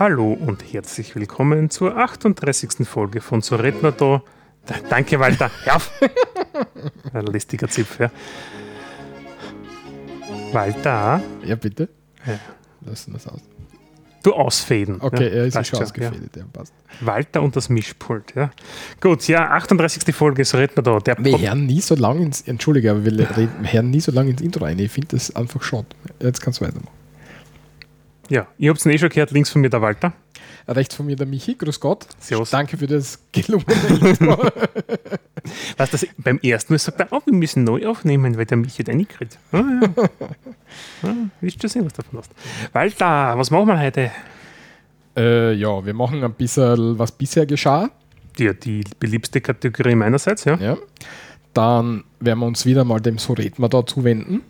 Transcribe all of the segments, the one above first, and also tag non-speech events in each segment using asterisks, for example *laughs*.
Hallo und herzlich willkommen zur 38. Folge von So Redner da. Danke, Walter. Ja. *laughs* Ein lästiger Zipf, ja. Walter. Ja, bitte. Ja. Lassen wir es aus. Du ausfäden. Okay, ja, er ist schon ausgefädelt, ja. passt. Walter und das Mischpult, ja. Gut, ja, 38. Folge, so Redner da. Der Wir Pod- hören nie so lange ins, entschuldige, aber wir *laughs* reden, wir hören nie so lange ins Intro rein. Ich finde das einfach schade. Jetzt kannst du weitermachen. Ja, ihr habt es eh schon gehört, links von mir der Walter. Rechts von mir der Michi, grüß Gott. Servus. Danke für das gelungene Intro. *laughs* Was das beim ersten Mal sagt er, oh, wir müssen neu aufnehmen, weil der mich hat reingekriegt. Ah, ja. *laughs* ah, willst du sehen, was du davon hast? Walter, was machen wir heute? äh, ja, wir machen ein bisschen, was bisher geschah. Die, die beliebste Kategorie meinerseits, ja. Ja. Dann werden wir uns wieder mal dem So reden wir da zuwenden.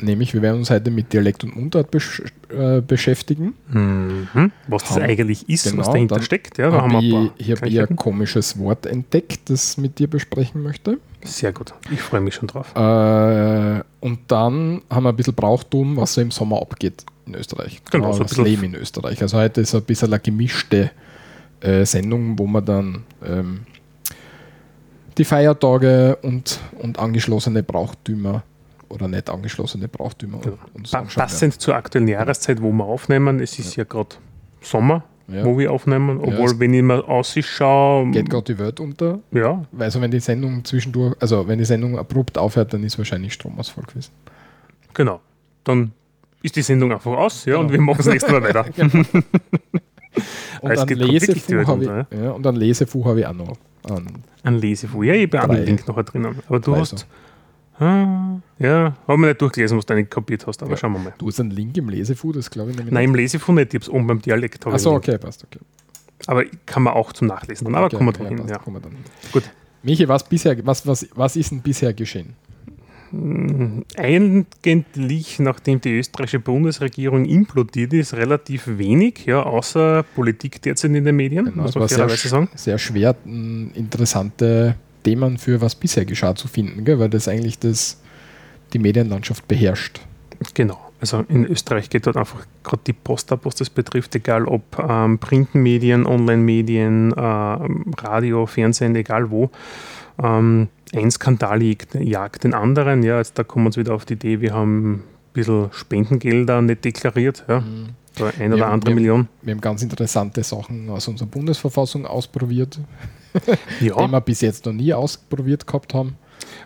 Nämlich, wir werden uns heute mit Dialekt und Mundart besch äh, beschäftigen. Mhm. Was das Haben- eigentlich ist, was genau, dahinter dann steckt. Ja, da hab haben ich, ein ich habe ein Kleinigkeiten. komisches Wort entdeckt, das ich mit dir besprechen möchte. Sehr gut. Ich freue mich schon drauf. Äh, und dann haben wir ein bisschen Brauchtum, was so im Sommer abgeht in Österreich. Genau, so ein bisschen- Leben in Österreich. Also heute ist ein bisschen eine gemischte äh, Sendung, wo man dann ähm, die Feiertage und, und angeschlossene Brauchtümer oder nicht angeschlossene Brauchtümer Genau. uns Pa anschauen passend zur aktuellen Jahreszeit, wo wir aufnehmen. Es ist ja, gerade Sommer, werden. wo wir aufnehmen. Obwohl, es- wenn ich mal ausschaue, Geht gerade die Welt unter. ja, Also wenn die Sendung zwischendurch, also wenn die Sendung abrupt aufhört, dann ist wahrscheinlich Stromausfall gewesen. genau. Dann ist die Sendung einfach aus, ja, und Genau. wir machen das nächste Mal weiter. *laughs* *laughs* Und die Lesefuch Welt habe ich, unter, ja, und ein Lesefuch habe ich auch noch. An, Ein Lesefuhr. Ja, ich habe einen Drei. Link noch drinnen. Aber du Drei hast. so. Ah, ja, habe mir nicht durchgelesen, was du nicht kapiert hast, aber Ja. schauen wir mal. Du hast einen Link im Lesefuh, das glaube ich nämlich Nein, im Lesefuhr nicht, ich habe es oben beim Dialekt. Achso, okay, passt, okay. Aber kann man auch zum Nachlesen. Dann. Aber okay, kommen wir okay, dran hin. passt, Ja. wir dann. Gut. Michi, was, bisher, was, was, was ist denn bisher geschehen? Eigentlich, nachdem die österreichische Bundesregierung implodiert ist, relativ wenig, ja, außer Politik derzeit in den Medien, Genau, muss man fairerweise sagen. sehr schwer, m, Themen für was bisher geschah zu finden, gell? weil das eigentlich das, die Medienlandschaft beherrscht. Genau. Also in Österreich geht dort einfach gerade die Post ab, was das betrifft, egal ob ähm, Printmedien, Online-Medien, ähm, Radio, Fernsehen, egal wo. Ähm, ein Skandal jagt, jagt den anderen. Ja, jetzt da kommen wir uns wieder auf die Idee, wir haben ein bisschen Spendengelder nicht deklariert. Ja, so ein oder Ja, andere wir- Million. Wir haben ganz interessante Sachen aus unserer Bundesverfassung ausprobiert, die Ja, wir bis jetzt noch nie ausprobiert gehabt haben.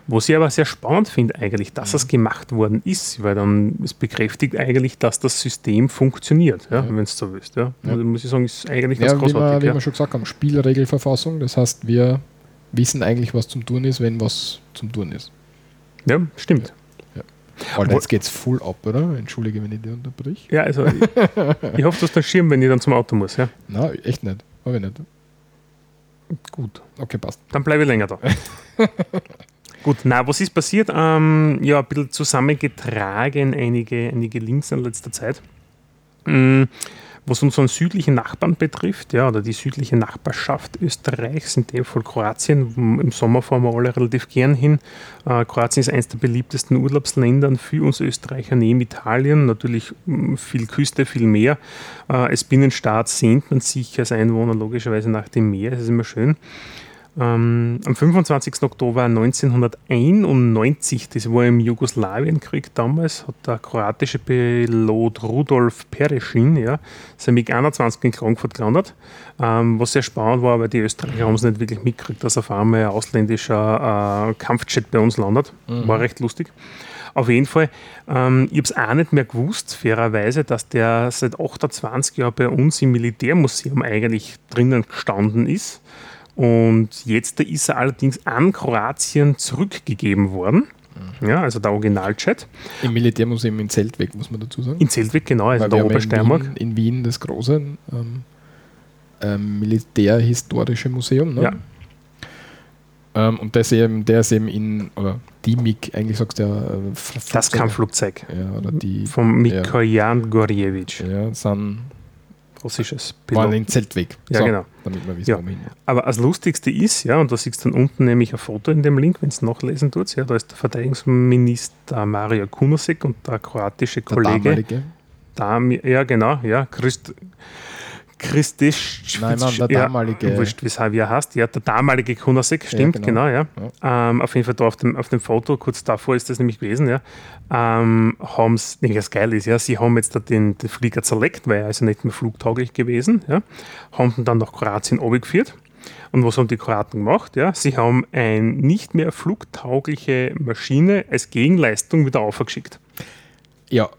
was ich aber sehr spannend finde eigentlich, dass es gemacht worden ist, weil dann es bekräftigt eigentlich, dass das System funktioniert, ja, Ja. wenn es so willst. Ja. Also muss ich sagen, ist eigentlich ganz Ja, wie wir, großartig. wie wir schon gesagt haben, Spielregelverfassung. Das heißt, wir wissen eigentlich, was zum Tun ist, wenn was zum Tun ist. ja, stimmt. Alter, jetzt geht's full ab, oder? Entschuldige, wenn ich dir unterbrich. Ja, also ich, ich hoffe, du hast einen Schirm, wenn ich dann zum Auto muss. Ja? Nein, echt nicht. Habe ich nicht. Gut, Okay, passt. dann bleibe ich länger da. *laughs* Gut, na, was ist passiert? Ähm, ja, ein bisschen zusammengetragen, einige, einige Links in letzter Zeit. Mm, Was unseren südlichen Nachbarn betrifft, ja, oder die südliche Nachbarschaft Österreichs, in dem Fall Kroatien, im Sommer fahren wir alle relativ gern hin. Äh, Kroatien ist eines der beliebtesten Urlaubsländer für uns Österreicher neben Italien. Natürlich mm, viel Küste, viel Meer. Äh, als Binnenstaat sehnt man sich als Einwohner logischerweise nach dem Meer. Das ist immer schön. Ähm, am 25. Oktober 1991, das war im Jugoslawienkrieg damals, hat der kroatische Pilot Rudolf Pereschin ja, sein MiG-21 in Klagenfurt gelandet. Ähm, was sehr spannend war, weil die Österreicher haben es nicht wirklich mitgekriegt, dass auf einmal ein ausländischer äh, Kampfjet bei uns landet. War recht lustig. Auf jeden Fall, ähm, ich habe es auch nicht mehr gewusst, fairerweise, dass der seit 28 Jahren bei uns im Militärmuseum eigentlich drinnen gestanden ist. Und jetzt ist er allerdings an Kroatien zurückgegeben worden. Ja, also der Originaljet. Im Militärmuseum in Zeltweg, muss man dazu sagen. In Zeltweg, genau, also Weil der haben in Obersteiermark. Wien, in Wien das große ähm, ähm, Militärhistorische Museum. Ne? Ja. Ähm, und das eben, der ist eben in, oder die MIG, eigentlich sagst du ja, äh, Das. Kampfflugzeug Ja, oder die von Mikojan Gorjewitsch. ja, sind klassisches War ein Zeltweg. Ja, So, genau. Damit wir wissen, Ja. wo wir hin. Aber das Lustigste ist, ja, und da siehst du dann unten nämlich ein Foto in dem Link, wenn es nachlesen tut, ja, da ist der Verteidigungsminister Mario Kunasek und der kroatische Der Kollege, damalige. Dami, ja genau, ja, Christ, Christisch, Nein, Mann, der ja, damalige. wurscht, wie er heißt, ja, der damalige Kunasek, stimmt, genau. genau, ja. Ähm, auf jeden Fall da auf dem, auf dem Foto, kurz davor ist das nämlich gewesen, ja, ähm, haben es, nämlich das Geile ist, ja, sie haben jetzt da den, den Flieger zerleckt, weil er also nicht mehr flugtauglich gewesen, ja, haben ihn dann nach Kroatien geführt. Und was haben die Kroaten gemacht? Ja, sie haben eine nicht mehr flugtaugliche Maschine als Gegenleistung wieder aufgeschickt. Ja,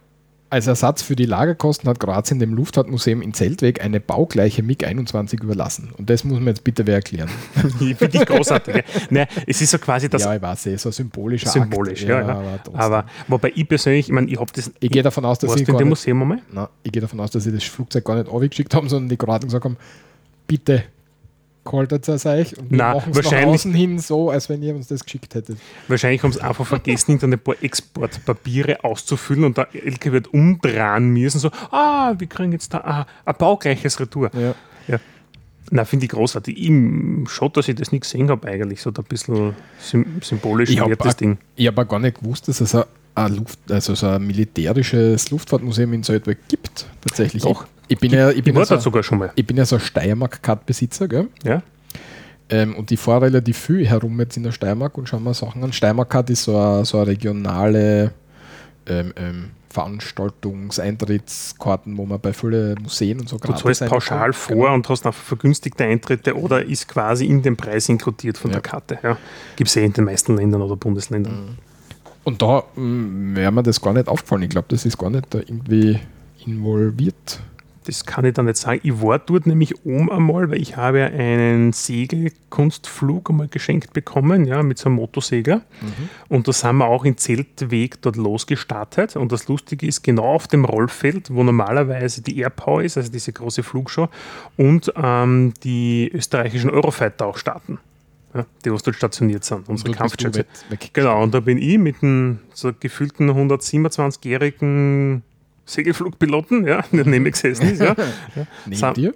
als Ersatz für die Lagerkosten hat Kroatien dem Luftfahrtmuseum in Zeltweg eine baugleiche MiG-21 überlassen. Und das muss man jetzt bitte wer erklären. *laughs* Finde ich großartig. ja. Naja, es ist so quasi das ja, ich weiß, es ist so symbolischer symbolisch. Akt. Ja, ja. aber trotzdem. Aber wobei ich persönlich, ich meine, ich habe das. ich gehe davon aus, dass sie in dem Museum einmal? ich gehe davon aus, dass sie das Flugzeug gar nicht aufgeschickt haben, sondern die Kroaten gesagt haben, bitte haltet es euch und wir machen es nach außen hin so, als wenn ihr uns das geschickt hättet. Wahrscheinlich haben sie einfach vergessen, irgendein paar Exportpapiere auszufüllen und der LKW wird umdrehen müssen. So, ah, wir kriegen jetzt da ah, ein baugleiches Retour. Ja. Na, finde ich großartig. Ich, schon, dass ich das nicht gesehen habe, eigentlich. So da ein bisschen sym symbolisch Ich hab wird das Ding. Ich habe gar nicht gewusst, dass es ein, ein, Luft, also so ein militärisches Luftfahrtmuseum in Salzburg gibt. Tatsächlich. Doch. Ich, ich bin ja, ich Ich bin war ja so, sogar schon mal. ich bin ja so ein Steiermark-Card-Besitzer, gell? Ja? Ähm, und ich fahre relativ viel herum jetzt in der Steiermark und schaue mir Sachen an. Steiermark ist so eine, so eine regionale ähm, ähm, Veranstaltungseintrittskarten, wo man bei vielen Museen und so Du zahlst pauschal kann. vor und hast einfach vergünstigte Eintritte oder ist quasi in den Preis inkludiert von Ja. der Karte. Ja. Gibt es eh in den meisten Ländern oder Bundesländern. Und da mm, wäre mir das gar nicht aufgefallen. Ich glaube, das ist gar nicht da irgendwie involviert. Das kann ich dann nicht sagen. Ich war dort nämlich oben einmal, weil ich habe einen Segelkunstflug einmal geschenkt bekommen, ja, mit so einem Motorsegler. Und da sind wir auch in Zeltweg dort losgestartet. Und das Lustige ist, genau auf dem Rollfeld, wo normalerweise die Airpower ist, also diese große Flugshow, und ähm, die österreichischen Eurofighter auch starten. Ja, die, was dort stationiert sind, unsere Kampfjets. Genau, und da bin ich mit einem so gefühlten 127-jährigen Segelflugpiloten, ja, neben mir gesessen ist. Ja. Neben Sa- dir?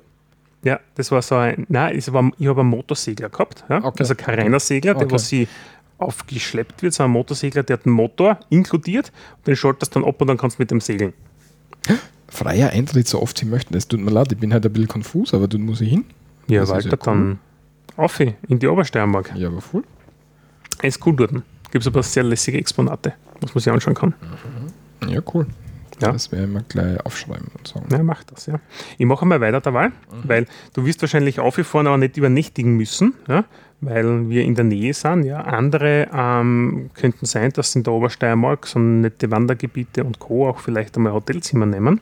ja, das war so ein, nein, es ich habe einen Motorsegler gehabt, ja. Okay. also kein reiner Segler, der Okay. was sie aufgeschleppt wird, so ein Motorsegler, der hat einen Motor inkludiert, den schaltest du dann ab und dann kannst du mit dem segeln. *gasps* Freier Eintritt, so oft sie möchten. Es tut mir leid, ich bin halt ein bisschen konfus, aber dort muss ich hin. Ja, Das Walter, ja cool. dann auf in die Obersteiermark. Ja, aber voll. Ist cool dort. Gibt es aber sehr lässige Exponate, was man sich anschauen kann. Ja, cool. Ja. Das werden wir gleich aufschreiben und sagen. Ja, mach das, ja. Ich mache mal weiter dabei, weil du wirst wahrscheinlich aufgefahren, aber nicht übernächtigen müssen, ja, weil wir in der Nähe sind. Ja. Andere ähm, könnten sein, dass in der Obersteiermark so nette Wandergebiete und Co. auch vielleicht einmal Hotelzimmer nehmen.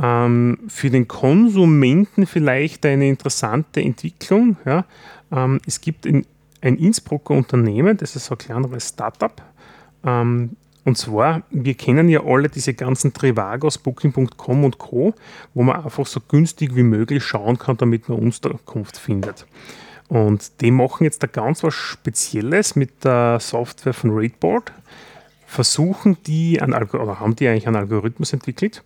Ähm, für den Konsumenten vielleicht eine interessante Entwicklung. Ja. Ähm, es gibt in, ein Innsbrucker Unternehmen, das ist so ein kleineres Startup, ähm, und zwar, wir kennen ja alle diese ganzen Trivagos, Booking.com und Co., wo man einfach so günstig wie möglich schauen kann, damit man Unterkunft findet. Und die machen jetzt da ganz was Spezielles mit der Software von Raidboard. Versuchen die, einen oder haben die eigentlich einen Algorithmus entwickelt,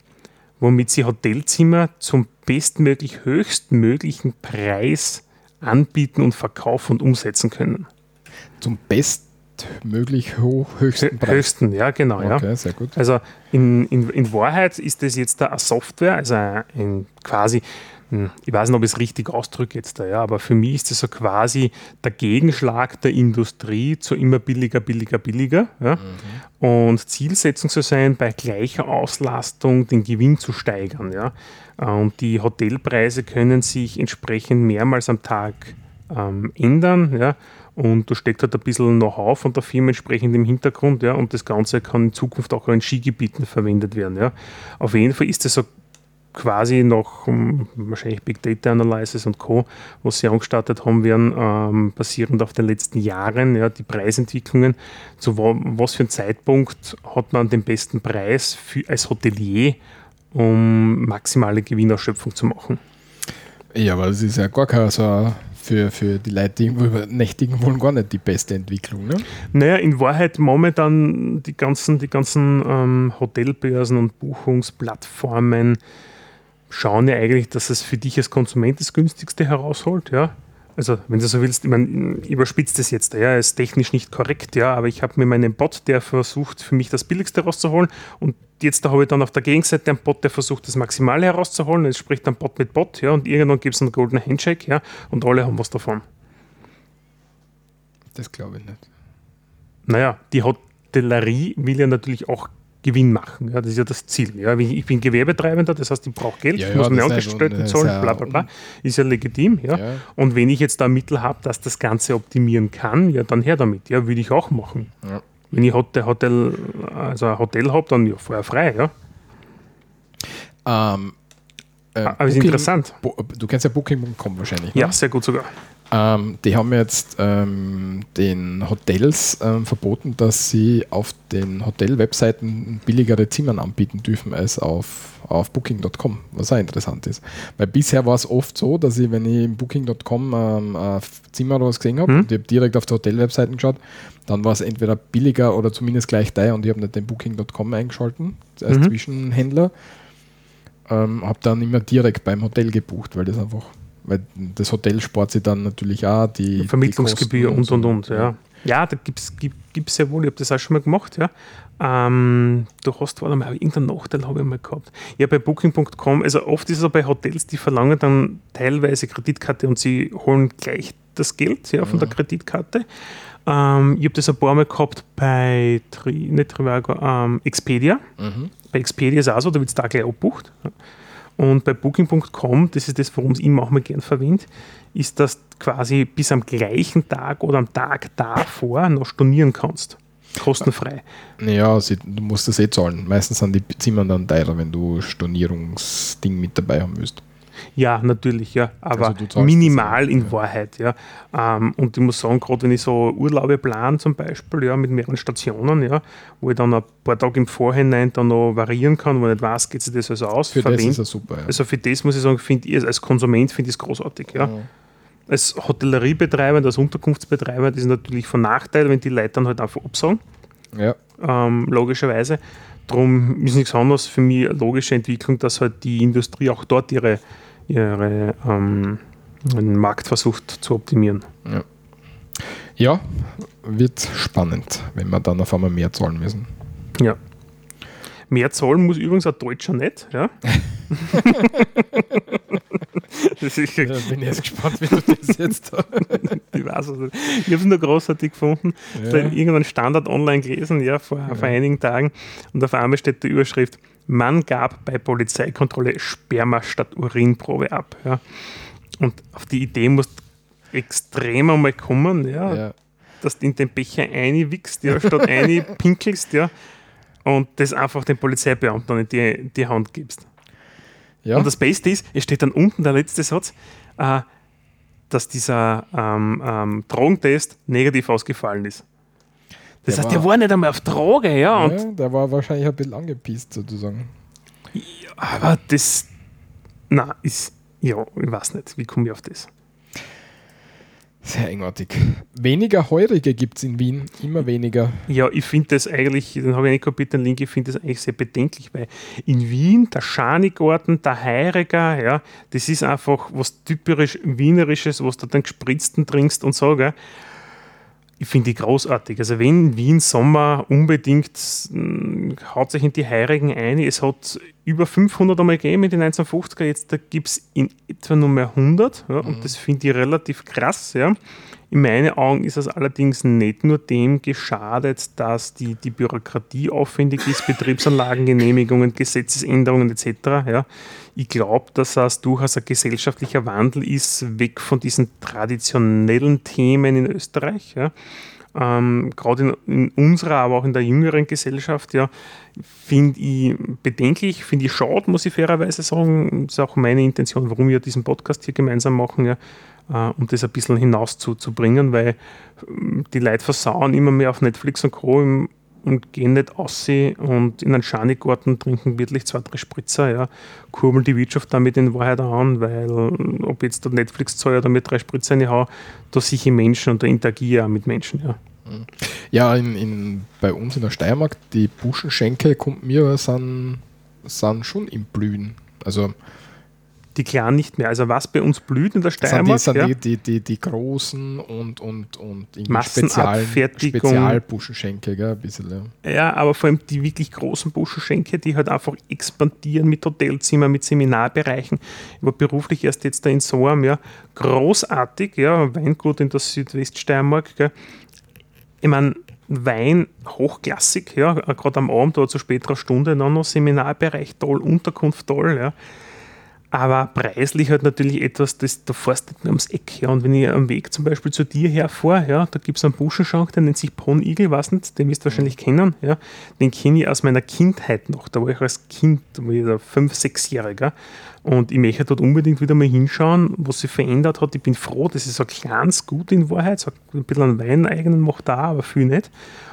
womit sie Hotelzimmer zum bestmöglich höchstmöglichen Preis anbieten und verkaufen und umsetzen können. Zum bestmöglich hoch, höchsten Preis. Höchsten, ja, genau. Ja. Okay, sehr gut. Also in, in, in Wahrheit ist das jetzt da eine Software, also ein quasi, hm, ich weiß nicht, ob ich es richtig ausdrücke jetzt da, ja, aber für mich ist das so quasi der Gegenschlag der Industrie zu immer billiger, billiger, billiger. Ja. Und Zielsetzung soll sein, bei gleicher Auslastung den Gewinn zu steigern. Ja. Und die Hotelpreise können sich entsprechend mehrmals am Tag ähm, ändern. Ja. Und da steckt halt ein bisschen Know-how von der Firma entsprechend im Hintergrund. Ja. Und das Ganze kann in Zukunft auch in Skigebieten verwendet werden. Ja. Auf jeden Fall ist das so quasi noch um, wahrscheinlich Big Data Analysis und Co., was sie angestartet haben werden, ähm, basierend auf den letzten Jahren, ja, die Preisentwicklungen, zu wa was für einem Zeitpunkt hat man den besten Preis für, als Hotelier, um maximale Gewinnausschöpfung zu machen. Ja, aber das ist ja gar kein so für, für die Leute, die irgendwo übernächtigen wollen, gar nicht die beste Entwicklung. Ne? Naja, in Wahrheit momentan die ganzen, die ganzen ähm, Hotelbörsen und Buchungsplattformen schauen ja eigentlich, dass es für dich als Konsument das günstigste herausholt, ja. Also, wenn du so willst, ich meine, überspitzt das jetzt, ja, ist technisch nicht korrekt, ja, aber ich habe mir meinen Bot, der versucht, für mich das Billigste rauszuholen und jetzt da habe ich dann auf der Gegenseite einen Bot, der versucht, das Maximale herauszuholen, es spricht dann Bot mit Bot, ja, und irgendwann gibt es einen Golden Handshake, ja, und alle haben was davon. Das glaube ich nicht. Naja, die Hotellerie will ja natürlich auch Gewinn machen. Ja, das ist ja das Ziel. Ja, ich bin Gewerbetreibender, das heißt, ich brauche Geld, Ja, ich ja, muss mir ist Angestellten zahlen, ist ja bla bla bla. Ist ja legitim. Ja. Ja. Und wenn ich jetzt da Mittel habe, dass das Ganze optimieren kann, ja, dann her damit. Ja, würde ich auch machen. Ja. Wenn ich Hotel, Hotel, also ein Hotel habe, dann ja, vorher frei. Ja. Ähm, äh, Aber ist Booking- interessant. Bo du kennst ja Booking.com wahrscheinlich. Ja, Ne? sehr gut sogar. Ähm, die haben jetzt ähm, den Hotels ähm, verboten, dass sie auf den Hotel-Webseiten billigere Zimmern anbieten dürfen als auf, auf Booking.com, was auch interessant ist. Weil bisher war es oft so, dass ich, wenn ich im Booking.com ähm, ein Zimmer oder was gesehen habe Mhm. und ich habe direkt auf die Hotelwebseiten geschaut, dann war es entweder billiger oder zumindest gleich teuer und ich habe nicht den Booking.com eingeschalten als Mhm. Zwischenhändler. Ähm, habe dann immer direkt beim Hotel gebucht, weil das einfach, weil das Hotel spart sich dann natürlich auch die Vermittlungsgebühr die und und und. Ja, ja da gibt es gibt, gibt's ja wohl, ich habe das auch schon mal gemacht. Ja. Ähm, du hast, warte mal, irgendeinen Nachteil habe ich mal gehabt. Ja, bei Booking.com, also oft ist es auch bei Hotels, die verlangen dann teilweise Kreditkarte und sie holen gleich das Geld ja, von der Kreditkarte. Ähm, ich habe das ein paar Mal gehabt bei Tri, nicht Trivago, ähm, Expedia. Mhm. Bei Expedia ist es auch so, da wird es da gleich abbucht. Und bei Booking.com, das ist das, warum es ich manchmal gern verwende, ist, dass du quasi bis am gleichen Tag oder am Tag davor noch stornieren kannst. Kostenfrei. Naja, du musst das eh zahlen. Meistens sind die Zimmer dann teurer, wenn du Stornierungsding mit dabei haben willst. Ja, natürlich, ja. Aber Also minimal ja, in ja. Wahrheit, ja. Ähm, und ich muss sagen, gerade wenn ich so Urlaube plane, zum Beispiel, ja, mit mehreren Stationen, ja, wo ich dann ein paar Tage im Vorhinein dann noch variieren kann, wo ich nicht weiß, geht sich das also aus, Für das ist er super. Ja. Also für das muss ich sagen, finde ich, als Konsument finde ich es großartig. Ja. Als Hotelleriebetreiber, als Unterkunftsbetreiber, das ist natürlich von Nachteil, wenn die Leute dann halt einfach absagen, ja. ähm, logischerweise. Darum ist nichts anderes für mich eine logische Entwicklung, dass halt die Industrie auch dort ihre, ihre ähm, Markt versucht zu optimieren. ja, wird spannend, wenn wir dann auf einmal mehr zahlen müssen. Ja. Mehr zahlen muss übrigens ein Deutscher nicht. Ja. *laughs* *laughs* ist, Ja, bin ich jetzt gespannt, wie du das jetzt *laughs* Ich weiß es nicht. Ich habe es nur großartig gefunden. Ja. Da irgendwann Standard online gelesen, ja, vor, vor einigen Tagen. Und auf einmal steht die Überschrift: Mann gab bei Polizeikontrolle Sperma statt Urinprobe ab. Ja. Und auf die Idee muss extrem einmal kommen, ja, ja. dass du in den Becher einwickst, ja, statt *laughs* pinkelst, ja. Und das einfach den Polizeibeamten in die, die Hand gibst. Ja. Und das Beste ist, es steht dann unten der letzte Satz, äh, dass dieser ähm, ähm, Drogentest negativ ausgefallen ist. Das Der heißt, der war- war nicht einmal auf Droge, ja. Ja, der war wahrscheinlich ein bisschen angepisst sozusagen. Aber das, na, ist, ja, ich weiß nicht, wie komme ich auf das? Sehr eigenartig. Weniger Heurige gibt es in Wien, immer weniger. Ja, ich finde das eigentlich, den habe ich nicht kapiert, den Link, ich finde das eigentlich sehr bedenklich, weil in Wien, der Schanigarten, der Heiriger, ja, das ist einfach was typisch Wienerisches, was du dann gespritzten trinkst und so, gell. Ich finde die großartig. Also wenn Wien Sommer unbedingt mh, haut sich in die Heirigen ein. Es hat über 500 einmal gegeben in den 1950er, jetzt gibt es in etwa nur mehr 100 ja, und das finde ich relativ krass. Ja. In meinen Augen ist es allerdings nicht nur dem geschadet, dass die, die Bürokratie aufwendig ist, *laughs* Betriebsanlagengenehmigungen, Gesetzesänderungen etc. Ja. Ich glaube, dass das durchaus ein gesellschaftlicher Wandel ist, weg von diesen traditionellen Themen in Österreich. Ja. Ähm, Gerade in, in unserer, aber auch in der jüngeren Gesellschaft, ja, finde ich bedenklich, finde ich schade, muss ich fairerweise sagen. Das ist auch meine Intention, warum wir diesen Podcast hier gemeinsam machen, ja, äh, um das ein bisschen hinaus zu, zu bringen, weil ähm, die Leute versauen immer mehr auf Netflix und Co. Im, und gehen nicht aus und in einen Schanigarten trinken wirklich zwei, drei Spritzer, ja, kurbeln die Wirtschaft damit in Wahrheit an, weil ob jetzt der Netflix zahle oder mir drei Spritzer reinhau, da sehe ich Menschen und da interagiere ich auch mit Menschen, ja. Ja, in, in, bei uns in der Steiermark, die Buschenschenke, kommt mir, sind, sind schon im Blühen. Also die Kleinen nicht mehr. Also was bei uns blüht in der Sind die, Steiermark, sind ja, die, die, die, die großen und, und, und. Spezialbuschenschenke, gell, ein bisschen, ja. ja, aber vor allem die wirklich großen Buschenschenke, die halt einfach expandieren mit Hotelzimmer, mit Seminarbereichen. Ich war beruflich erst jetzt da in Soam, ja, großartig, ja, Weingut in der Südweststeiermark, gell. Ich meine, Wein hochklassig, ja, gerade am Abend oder zu späterer Stunde dann noch Seminarbereich toll, Unterkunft toll, ja. Aber preislich halt natürlich etwas, das da fährst du nicht mehr ums Eck. Ja. Und wenn ich am Weg zum Beispiel zu dir herfahre, ja, da gibt es einen Buschenschank, der nennt sich Pon Igel, weiß nicht, den wirst du wahrscheinlich kennen. Ja. Den kenne ich aus meiner Kindheit noch. Da war ich als Kind, da war ich da fünf, sechsjähriger. Und ich möchte dort unbedingt wieder mal hinschauen, was sich verändert hat. Ich bin froh, das ist so kleines Gut in Wahrheit, so ein bisschen an Wein eigenen macht da, aber viel nicht.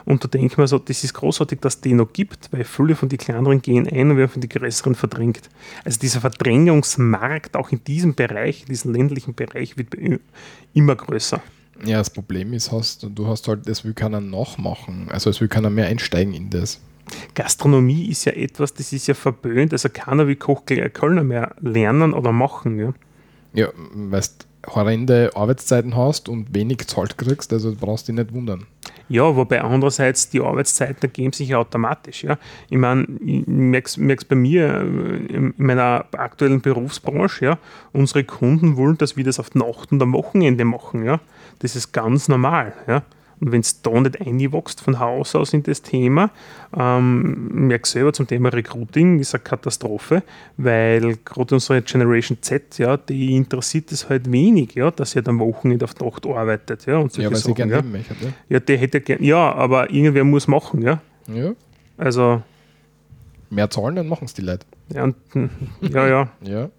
Und da denke ich mir so, das ist großartig, dass es den noch gibt, weil viele von den kleineren gehen ein und werden von den größeren verdrängt. Also dieser Verdrängungsmarkt auch in diesem Bereich, in diesem ländlichen Bereich, wird immer größer. Ja, das Problem ist, hast, du hast halt, es will keiner nachmachen. Also es will keiner mehr einsteigen in das. Gastronomie ist ja etwas, das ist ja verböhnt, also keiner will Koch Kölner mehr lernen oder machen. Ja, Ja, weil du horrende Arbeitszeiten hast und wenig zahlt kriegst, also brauchst du dich nicht wundern. ja wobei andererseits die Arbeitszeiten ergeben sich ja automatisch. Ja. Ich meine, ich merke es bei mir äh, in meiner aktuellen Berufsbranche, ja, unsere Kunden wollen, dass wir das auf Nacht und am Wochenende machen. Ja. Das ist ganz normal. Ja. Und wenn es da nicht einwächst von Haus aus in das Thema, ähm, merke selber zum Thema Recruiting, ist eine Katastrophe, weil gerade unsere Generation Z, ja, die interessiert es halt wenig, ja, dass sie halt am Wochenende auf Nacht arbeitet. Ja, und Ja, weil sie Sachen, gerne ja. leben. Ja. ja, der hätte gern, ja, aber irgendwer muss machen, ja. ja. Also, Mehr zahlen, dann machen es die Leute. ja, und, hm, ja, ja. *laughs* Ja.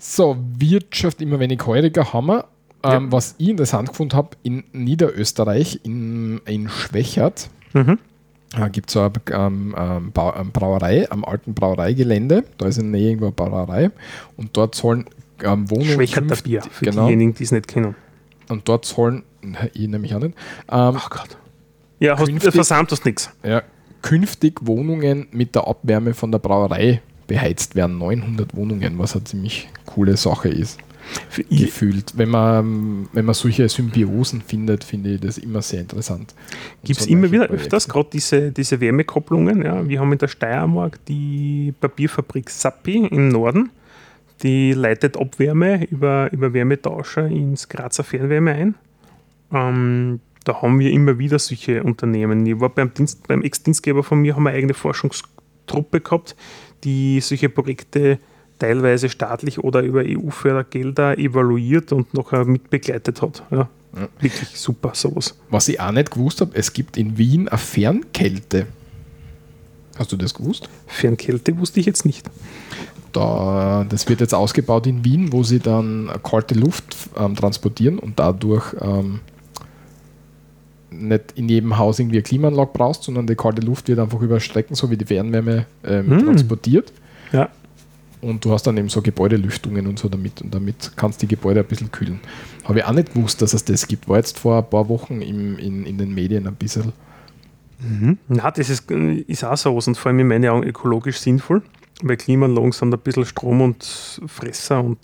So, Wirtschaft immer wenig heuriger haben wir. Ähm, Ja. Was ich interessant gefunden habe, in Niederösterreich, in, in Schwächert, Mhm. äh, gibt es so eine ähm, ähm, ähm, Brauerei am alten Brauereigelände. Da ist in der Nähe irgendwo eine Brauerei. Und dort sollen ähm, Wohnungen. Schwächerter Bier, für genau. diejenigen, die es nicht kennen. Und dort sollen, ich nämlich auch nicht, ähm, Ach Gott. Ja, hast, Künftig- versammelt hast nichts. ja, künftig Wohnungen mit der Abwärme von der Brauerei beheizt werden. 900 Wohnungen, was eine ziemlich coole Sache ist. Gefühlt. Wenn man, wenn man solche Symbiosen findet, finde ich das immer sehr interessant. Gibt es so immer wieder Projekte. öfters, gerade diese, diese Wärmekopplungen. Ja. Wir haben in der Steiermark die Papierfabrik Sappi im Norden. Die leitet Abwärme über, über Wärmetauscher ins Grazer Fernwärme ein. Ähm, da haben wir immer wieder solche Unternehmen. Ich war beim, Dienst, beim Ex-Dienstgeber von mir, haben wir eine eigene Forschungstruppe gehabt, die solche Projekte teilweise staatlich oder über EU-Fördergelder evaluiert und nachher mitbegleitet hat. Ja. Ja. Wirklich super, sowas. Was ich auch nicht gewusst habe, es gibt in Wien eine Fernkälte. Hast du das gewusst? Fernkälte wusste ich jetzt nicht. Da, das wird jetzt ausgebaut in Wien, wo sie dann kalte Luft ähm, transportieren und dadurch ähm, nicht in jedem Haus irgendwie eine Klimaanlage brauchst, sondern die kalte Luft wird einfach über Strecken, so wie die Fernwärme, ähm, Hm. transportiert. Ja. Und du hast dann eben so Gebäudelüftungen und so damit. Und damit kannst du die Gebäude ein bisschen kühlen. Habe ich auch nicht gewusst, dass es das gibt. War jetzt vor ein paar Wochen im, in, in den Medien ein bisschen. Na, das ist, ist auch sowas und vor allem in meinen Augen ökologisch sinnvoll, weil Klimaanlagen sind ein bisschen Strom und Fresser und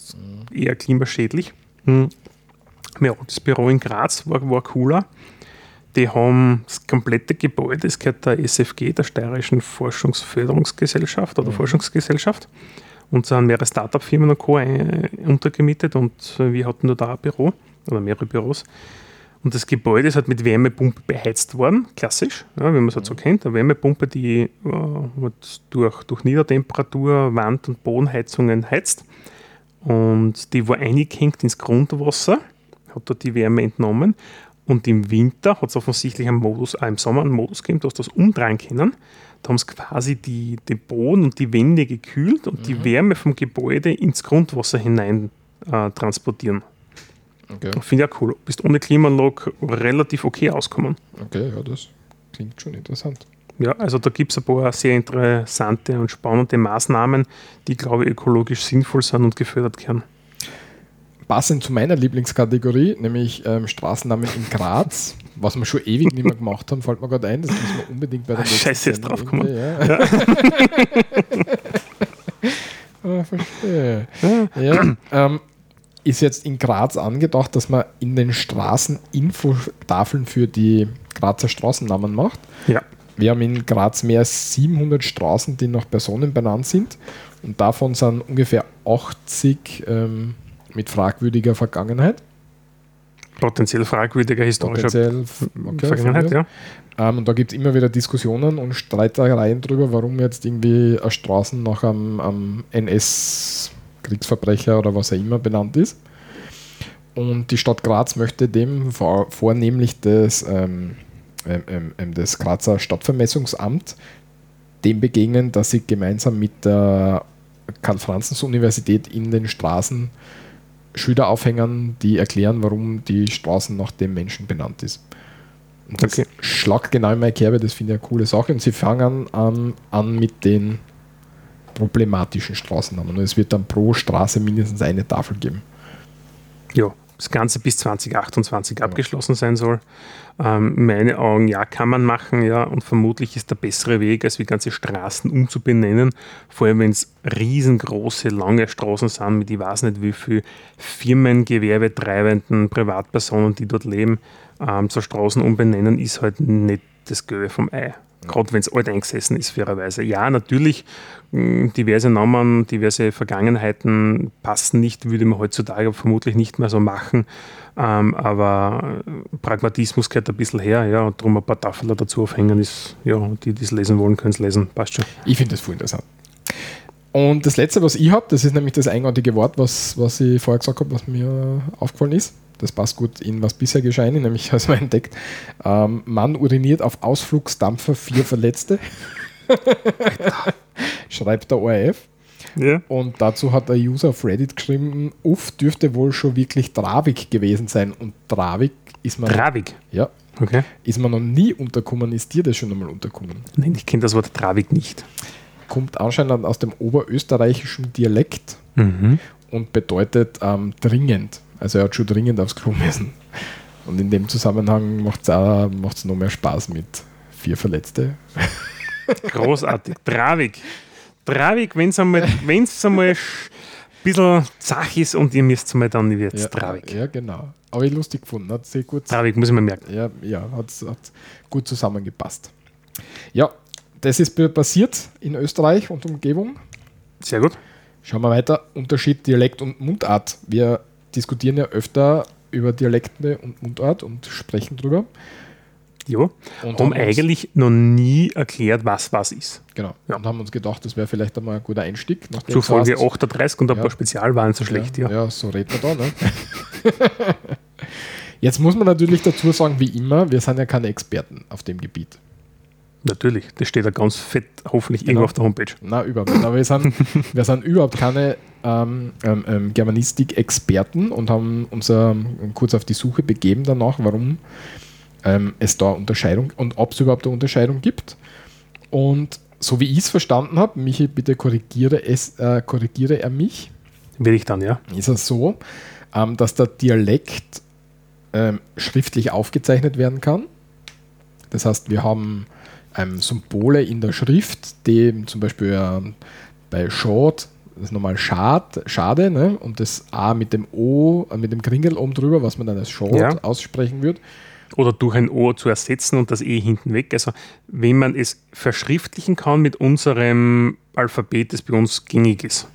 eher klimaschädlich. Hm. Mein altes Büro in Graz war, war cooler. Die haben das komplette Gebäude, das gehört der SFG, der Steirischen Forschungsförderungsgesellschaft oder Forschungsgesellschaft. Und sind mehrere Startup-Firmen und Co. untergemietet und wir hatten nur da ein Büro oder mehrere Büros. Und das Gebäude ist halt mit Wärmepumpe beheizt worden, klassisch, ja, wie man es halt so kennt. Eine Wärmepumpe, die äh, halt durch, durch Niedertemperatur, Wand- und Bodenheizungen heizt. Und die war eingehängt ins Grundwasser, hat dort die Wärme entnommen. Und im Winter hat es offensichtlich einen Modus, auch im Sommer einen Modus gegeben, du hast das umdrehen können. Da haben sie quasi die, den Boden und die Wände gekühlt und die Wärme vom Gebäude ins Grundwasser hinein äh, transportieren. Okay, Finde ich auch cool. Bist ohne Klimaanlage relativ okay auskommen. okay ja, das klingt schon interessant. Ja, also da gibt es ein paar sehr interessante und spannende Maßnahmen, die, glaube ich, ökologisch sinnvoll sind und gefördert werden. Passend zu meiner Lieblingskategorie, nämlich ähm, Straßennamen in Graz, was wir schon ewig nicht mehr gemacht haben, fällt mir gerade ein, das müssen wir unbedingt bei der Ah, scheiße, jetzt Sendung draufgekommen. irgendwie, Ja. *laughs* ah, verstehe. Ja, ähm, ist jetzt in Graz angedacht, dass man in den Straßen Infotafeln für die Grazer Straßennamen macht. Ja. Wir haben in Graz mehr als 700 Straßen, die nach Personen benannt sind. Und davon sind ungefähr 80 ähm, mit fragwürdiger Vergangenheit. Potenziell fragwürdiger historischer Potenziell, okay, Vergangenheit, ja. Ähm, und da gibt es immer wieder Diskussionen und Streitereien darüber, warum jetzt irgendwie eine Straßen nach einem, einem NS-Kriegsverbrecher oder was auch immer benannt ist. Und die Stadt Graz möchte dem vor, vornehmlich das, ähm, ähm, ähm, das Grazer Stadtvermessungsamt dem begegnen, dass sie gemeinsam mit der Karl-Franzens-Universität in den Straßen Schilder aufhängen, die erklären, warum die Straßen nach dem Menschen benannt ist. Und das Okay. schlag genau in meine Kerbe, das finde ich eine coole Sache. Und sie fangen an, an mit den problematischen Straßennamen. Und es wird dann pro Straße mindestens eine Tafel geben. Ja, das Ganze bis 2028 abgeschlossen sein soll. Ähm, in meinen Augen, ja, kann man machen, ja, und vermutlich ist der bessere Weg, als wie ganze Straßen umzubenennen, vor allem wenn es riesengroße, lange Straßen sind mit ich weiß nicht wie viel Firmen, Gewerbetreibenden, Privatpersonen, die dort leben, ähm, so Straßen umbenennen, ist halt nicht das Gelbe vom Ei. Gerade wenn es alt eingesessen ist, fairerweise. Ja, natürlich, mh, diverse Namen, diverse Vergangenheiten passen nicht, würde man heutzutage vermutlich nicht mehr so machen. Ähm, aber äh, Pragmatismus gehört ein bisschen her, ja, und darum ein paar Tafeln dazu aufhängen ist, ja, die, es lesen wollen, können es lesen, passt schon. Ich finde das voll interessant. Und das letzte, was ich habe, das ist nämlich das eigenartige Wort, was, was ich vorher gesagt habe, was mir aufgefallen ist. Das passt gut in was bisher geschehen, nämlich als man entdeckt. Ähm, Mann uriniert auf Ausflugsdampfer, vier Verletzte. *laughs* Schreibt der ORF. Ja. Und dazu hat der User auf Reddit geschrieben, uff, dürfte wohl schon wirklich Travik gewesen sein. Und Travik ist man, Travik, ja, okay. ist man noch nie unterkommen, ist dir das schon einmal unterkommen? Nein, ich kenne das Wort Travik nicht. Kommt anscheinend aus dem oberösterreichischen Dialekt Mhm. und bedeutet ähm, dringend. Also er hat schon dringend aufs Klo müssen. Und in dem Zusammenhang macht es noch mehr Spaß mit vier Verletzte. Großartig. Travik. Travik, wenn es einmal, wenn's einmal ein bisschen zach ist und ihr müsst es mal dann wird Ja, Travik. ja, genau. Aber ich lustig gefunden. Hat sehr gut, Travik, muss ich mir merken. ja, ja, hat, hat gut zusammengepasst. Ja, das ist passiert in Österreich und Umgebung. Sehr gut. Schauen wir weiter. Unterschied Dialekt und Mundart. Wir diskutieren ja öfter über Dialekte und Mundart und sprechen drüber. Ja. Und Haben eigentlich noch nie erklärt, was was ist. Genau. Ja. Und haben uns gedacht, das wäre vielleicht einmal ein guter Einstieg. Zu Folge heißt- 38 und ein Ja. paar Spezialwahlen so schlecht, ja. ja. Ja, so redet man da. Ne? *laughs* Jetzt muss man natürlich dazu sagen, wie immer, wir sind ja keine Experten auf dem Gebiet. Natürlich. Das steht da ganz fett, hoffentlich Genau. irgendwo auf der Homepage. Na, überhaupt nicht. Aber wir sind, wir sind überhaupt keine ähm, ähm, ähm, Germanistik-Experten und haben uns ähm, kurz auf die Suche begeben danach, warum ähm, es da Unterscheidung und ob es überhaupt eine Unterscheidung gibt. Und so wie ich es verstanden habe, Michi, bitte korrigiere, es, äh, korrigiere er mich, Will ich dann, ja. ist es so, ähm, dass der Dialekt ähm, schriftlich aufgezeichnet werden kann. Das heißt, wir haben ähm, Symbole in der Schrift, die zum Beispiel bei Short, das ist normal Schad, Schade, ne? und das A mit dem O, äh, mit dem Kringel oben drüber, was man dann als Short Ja. aussprechen wird. Oder durch ein O zu ersetzen und das E hinten weg. Also, wenn man es verschriftlichen kann mit unserem Alphabet, das bei uns gängig ist.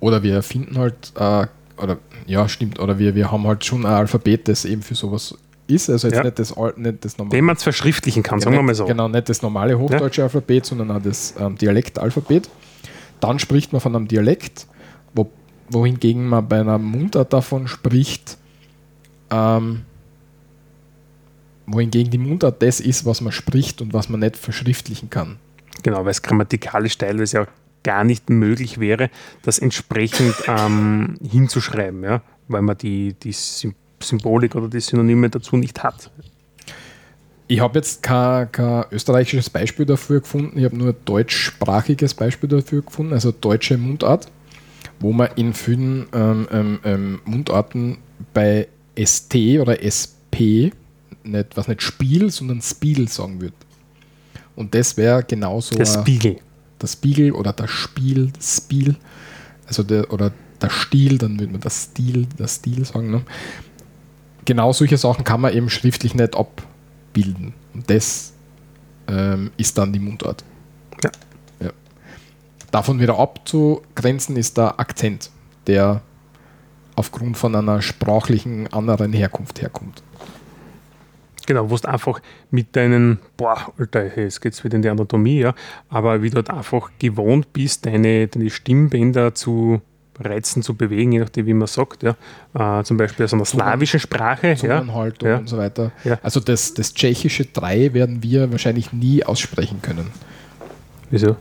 Oder wir finden halt, äh, oder ja, stimmt, oder wir, wir haben halt schon ein Alphabet, das eben für sowas ist. Also jetzt Ja. nicht das, nicht das normale. Wenn man es verschriftlichen kann, sagen wir mal so. Genau, nicht das normale hochdeutsche Alphabet, sondern auch das ähm, Dialektalphabet. Dann spricht man von einem Dialekt, wo, wohingegen man bei einer Mundart davon spricht, ähm, wohingegen die Mundart das ist, was man spricht und was man nicht verschriftlichen kann. Genau, weil es grammatikalisch teilweise auch gar nicht möglich wäre, das entsprechend *laughs* ähm, hinzuschreiben, ja? weil man die, die Sym- Symbolik oder die Synonyme dazu nicht hat. Ich habe jetzt kein, kein österreichisches Beispiel dafür gefunden, ich habe nur ein deutschsprachiges Beispiel dafür gefunden, also deutsche Mundart, wo man in vielen ähm, ähm, ähm, Mundarten bei ST oder SP nicht, was nicht Spiel, sondern Spiel sagen würde. Und das wäre genauso Der ein- Spiegel. der Spiegel oder das Spiel, das Spiel, also der, oder der Stil, dann würde man das Stil, das Stil sagen. Ne? Genau solche Sachen kann man eben schriftlich nicht abbilden. Und das ähm, ist dann die Mundart. Ja. ja. Davon wieder abzugrenzen ist der Akzent, der aufgrund von einer sprachlichen anderen Herkunft herkommt. Genau, wo du einfach mit deinen, boah, Alter, jetzt geht es wieder in die Anatomie, ja, aber wie du halt einfach gewohnt bist, deine, deine Stimmbänder zu reizen, zu bewegen, je nachdem, wie man sagt, ja. Äh, zum Beispiel aus einer slawischen Sprache. Ja. ja. und so weiter. Ja. Also das, das tschechische 3 werden wir wahrscheinlich nie aussprechen können. Wieso?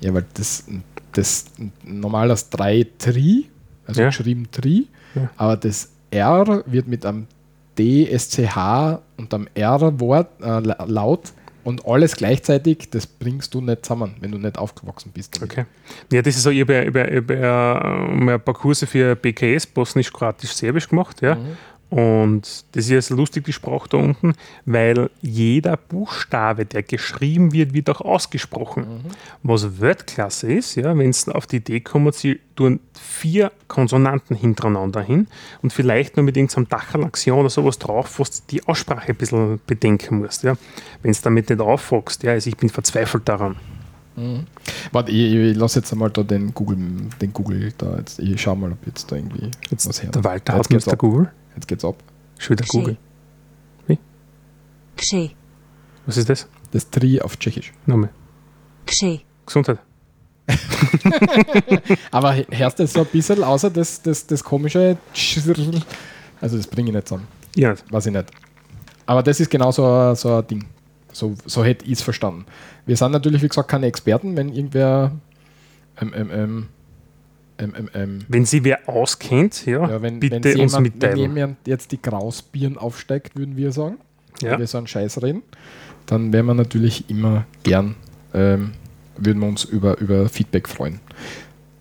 Ja, weil das, das normal das 3 Tri, also geschrieben Tri, aber das R wird mit einem D, SCH und einem R-Wort äh, laut und alles gleichzeitig, das bringst du nicht zusammen, wenn du nicht aufgewachsen bist. Damit. Okay. Ja, das ist so, ich habe ein paar Kurse für BKS, Bosnisch, Kroatisch, Serbisch gemacht, ja. Mhm. Und das ist jetzt lustig, die Sprache da unten, weil jeder Buchstabe, der geschrieben wird, wird auch ausgesprochen. Mhm. Was Weltklasse ist, ja, wenn es auf die Idee kommt, sie tun vier Konsonanten hintereinander hin und vielleicht nur mit irgendeinem Dachalaxion oder sowas drauf, wo du die Aussprache ein bisschen bedenken musst. Ja. Wenn es damit nicht aufwachst, ja, also ich bin verzweifelt daran. Mhm. Warte, ich, ich lasse jetzt einmal da den Google, den Google da jetzt. Ich schau mal, ob jetzt da irgendwie jetzt was her. Der Walter hat mit der Google. Jetzt geht's ab. Schon wieder Google. Wie? Ksche. Was ist das? Das Tri auf Tschechisch. Nochmal. Ksche. Gesundheit. *laughs* Aber hörst du so ein bisschen außer das, das, das komische Also das bringe ich nicht zusammen. Ja. Weiß ich nicht. Aber das ist genau so, so ein Ding. So, so hätte ich es verstanden. Wir sind natürlich, wie gesagt, keine Experten, wenn irgendwer ähm, ähm, ähm, ähm, ähm, ähm, wenn sie wer auskennt, ja, ja wenn, bitte wenn uns jemand, mitteilen. Wenn jemand jetzt die Grausbieren aufsteigt, würden wir sagen, ja. wir so einen Scheiß reden, dann wären wir natürlich immer gern, ähm, würden wir uns über, über Feedback freuen.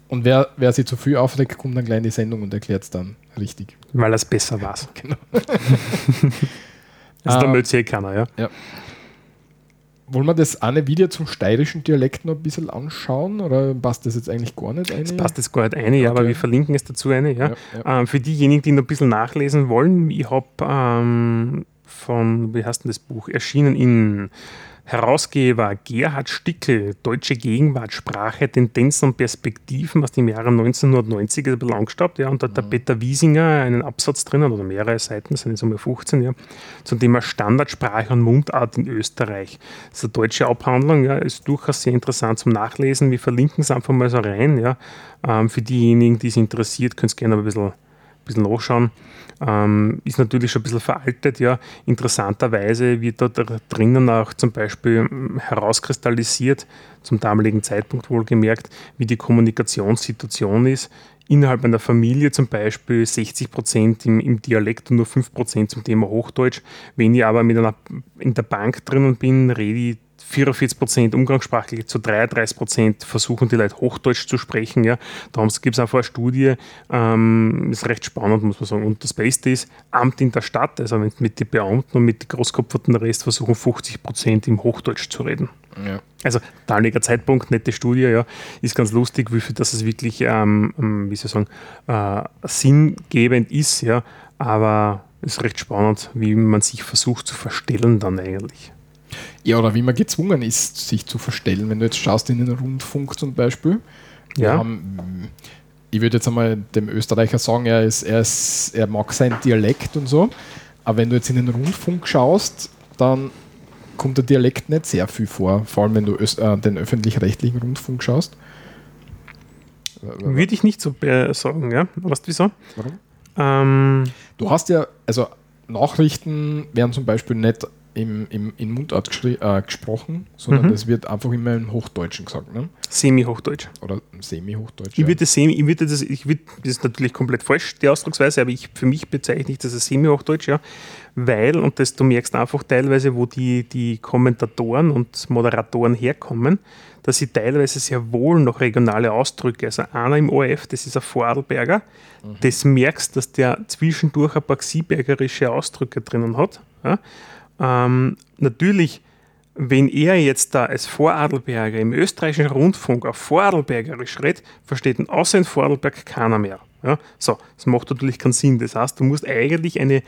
Und wer, wer sich zu viel aufregt, kommt dann gleich in die Sendung und erklärt es dann richtig. Weil er es besser war. *laughs* Genau. *laughs* ist der Mütze eh keiner, ja. ja. Wollen wir das eine Video zum steirischen Dialekt noch ein bisschen anschauen oder passt das jetzt eigentlich gar nicht ein? Es passt jetzt gar nicht ein, ja, okay. aber wir verlinken es dazu eine. Ja. ja, ja. Ähm, für diejenigen, die noch ein bisschen nachlesen wollen, ich habe ähm, von, wie heißt denn das Buch, erschienen in Herausgeber Gerhard Stickel, Deutsche Gegenwart, Sprache, Tendenzen und Perspektiven aus dem Jahre 1990, ist ein bisschen angestaubt, ja, und da hat der mhm. Peter Wiesinger einen Absatz drinnen, oder mehrere Seiten, das sind jetzt einmal 15, ja, zum Thema Standardsprache und Mundart in Österreich. Das ist eine deutsche Abhandlung, ja, ist durchaus sehr interessant zum Nachlesen. Wir verlinken es einfach mal so rein, ja. Ähm, für diejenigen, die es interessiert, könnt ihr gerne ein bisschen, ein bisschen nachschauen. Ähm, ist natürlich schon ein bisschen veraltet. Ja. Interessanterweise wird da drinnen auch zum Beispiel ähm, herauskristallisiert, zum damaligen Zeitpunkt wohlgemerkt, wie die Kommunikationssituation ist. Innerhalb einer Familie zum Beispiel 60 Prozent im, im, Dialekt und nur 5 Prozent zum Thema Hochdeutsch. Wenn ich aber mit einer, in der Bank drinnen bin, rede ich 44 Prozent umgangssprachlich, zu 33 Prozent versuchen die Leute Hochdeutsch zu sprechen. Ja. Da gibt es einfach eine Studie, ähm, ist recht spannend, muss man sagen. Und das Beste ist, Amt in der Stadt, also mit den Beamten und mit den Großkopferten Rest versuchen 50 Prozent im Hochdeutsch zu reden. Ja. Also damaliger Zeitpunkt, nette Studie, ja, ist ganz lustig, wie viel das es wirklich, ähm, ähm wie soll ich sagen, äh, sinngebend ist, ja, aber es ist recht spannend, wie man sich versucht zu verstellen dann eigentlich. Ja, oder wie man gezwungen ist, sich zu verstellen. Wenn du jetzt schaust in den Rundfunk zum Beispiel, ja. Haben, ich würde jetzt einmal dem Österreicher sagen, er, ist, er, ist, er mag sein Dialekt und so, aber wenn du jetzt in den Rundfunk schaust, dann kommt der Dialekt nicht sehr viel vor, vor allem wenn du Öst, äh, den öffentlich-rechtlichen Rundfunk schaust. Würde ich nicht so sagen, ja. Weißt du wieso? Warum? Ähm, du hast ja, also Nachrichten werden zum Beispiel nicht im, im, in Mundart äh, gesprochen, sondern mhm. das wird einfach immer im Hochdeutschen gesagt. Ne? Semi-Hochdeutsch. Oder Semi-Hochdeutsch. Ich ja. würde Semi, ich würde das, ich würde, das ist natürlich komplett falsch, die Ausdrucksweise, aber ich, für mich bezeichne ich das als Semi-Hochdeutsch, ja, weil, und das, du merkst einfach teilweise, wo die, die Kommentatoren und Moderatoren herkommen, dass sie teilweise sehr wohl noch regionale Ausdrücke, also einer im ORF, das ist ein Vorarlberger, mhm. das merkst, dass der zwischendurch ein paar Xiebergerische Ausdrücke drinnen hat. Ja? Ähm, natürlich, wenn er jetzt da als Vorarlberger im österreichischen Rundfunk auf Vorarlbergerisch redet, versteht ihn außer in Vorarlberg keiner mehr. Ja? So, das macht natürlich keinen Sinn. Das heißt, du musst eigentlich eine,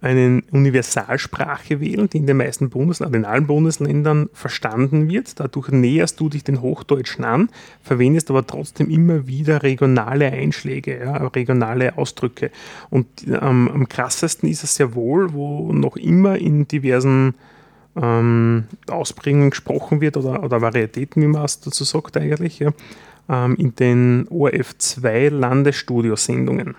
eine Universalsprache wählen, die in den meisten Bundesländern, in allen Bundesländern verstanden wird. Dadurch näherst du dich den Hochdeutschen an, verwendest aber trotzdem immer wieder regionale Einschläge, ja, regionale Ausdrücke. Und ähm, am krassesten ist es sehr wohl, wo noch immer in diversen ähm, Ausprägungen gesprochen wird oder, oder Varietäten, wie man es dazu sagt eigentlich, ja, ähm, in den ORF2 Landesstudiosendungen.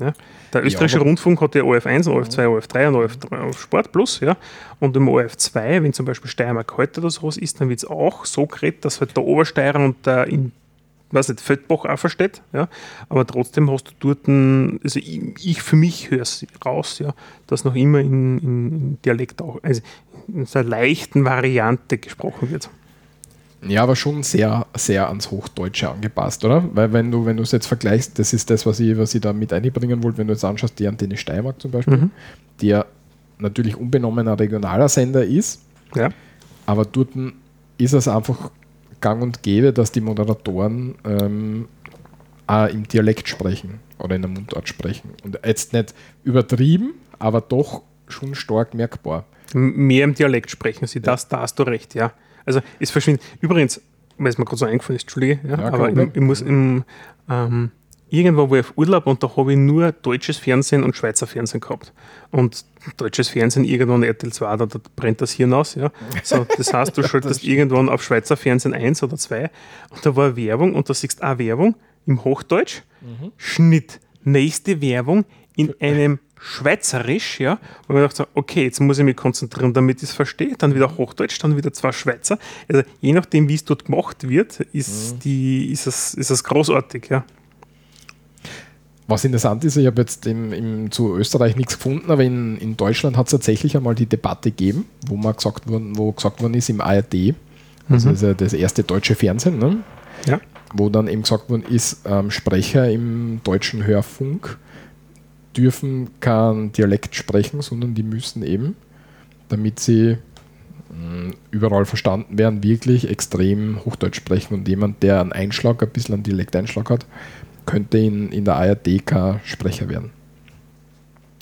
Ja. Der österreichische aber- Rundfunk hat ja ORF1, ORF2, ORF3 und ORF3 Sport Plus. Ja. Und im ORF2, wenn zum Beispiel Steiermark heute oder sowas ist, dann wird es auch so geredet, dass halt der Obersteirer und der in weiß nicht, Feldbach auch versteht, ja, aber trotzdem hast du dort, ein, also ich, ich für mich höre es raus, ja, dass noch immer in, in Dialekt auch, also in so einer leichten Variante gesprochen wird. Ja, aber schon sehr, sehr ans Hochdeutsche angepasst, oder? Weil wenn du, wenn du es jetzt vergleichst, das ist das, was ich, was ich da mit einbringen wollte, wenn du jetzt anschaust, die Antenne Steiermark zum Beispiel, Mhm. die ja natürlich unbenommen ein regionaler Sender ist, Ja, aber dort ist es einfach gang und gäbe, dass die Moderatoren ähm, auch im Dialekt sprechen oder in der Mundart sprechen. Und jetzt nicht übertrieben, aber doch schon stark merkbar. Mehr im Dialekt sprechen sie, das, da hast du recht, ja. Also es verschwindet, übrigens, weil es mir gerade so eingefallen ist, Entschuldige, ja, Ja, aber ich, ich muss im, ähm, irgendwo war ich auf Urlaub und da habe ich nur deutsches Fernsehen und Schweizer Fernsehen gehabt. Und deutsches Fernsehen irgendwann RTL 2, da, da brennt das Hirn aus. Ja. So, das heißt, du *laughs* schaltest irgendwann auf Schweizer Fernsehen 1 oder 2 und da war Werbung und da siehst du auch Werbung im Hochdeutsch, Schnitt, nächste Werbung in einem Schweizerisch, ja, und ich dachte, so, okay, jetzt muss ich mich konzentrieren, damit ich es verstehe, dann wieder Hochdeutsch, dann wieder zwei Schweizer. Also je nachdem, wie es dort gemacht wird, ist, die, ist, es, ist es großartig, ja. Was interessant ist, ich habe jetzt im, im, zu Österreich nichts gefunden, aber in, in Deutschland hat es tatsächlich einmal die Debatte gegeben, wo, man gesagt worden, wo gesagt worden ist im ARD, also das, ist ja das erste deutsche Fernsehen, ne? Ja. wo dann eben gesagt worden ist, ähm, Sprecher im deutschen Hörfunk dürfen kein Dialekt sprechen, sondern die müssen eben, damit sie mh, überall verstanden werden, wirklich extrem Hochdeutsch sprechen. Und jemand, der einen Einschlag, ein bisschen einen Dialekteinschlag hat, könnte in, in der ARD kein Sprecher werden.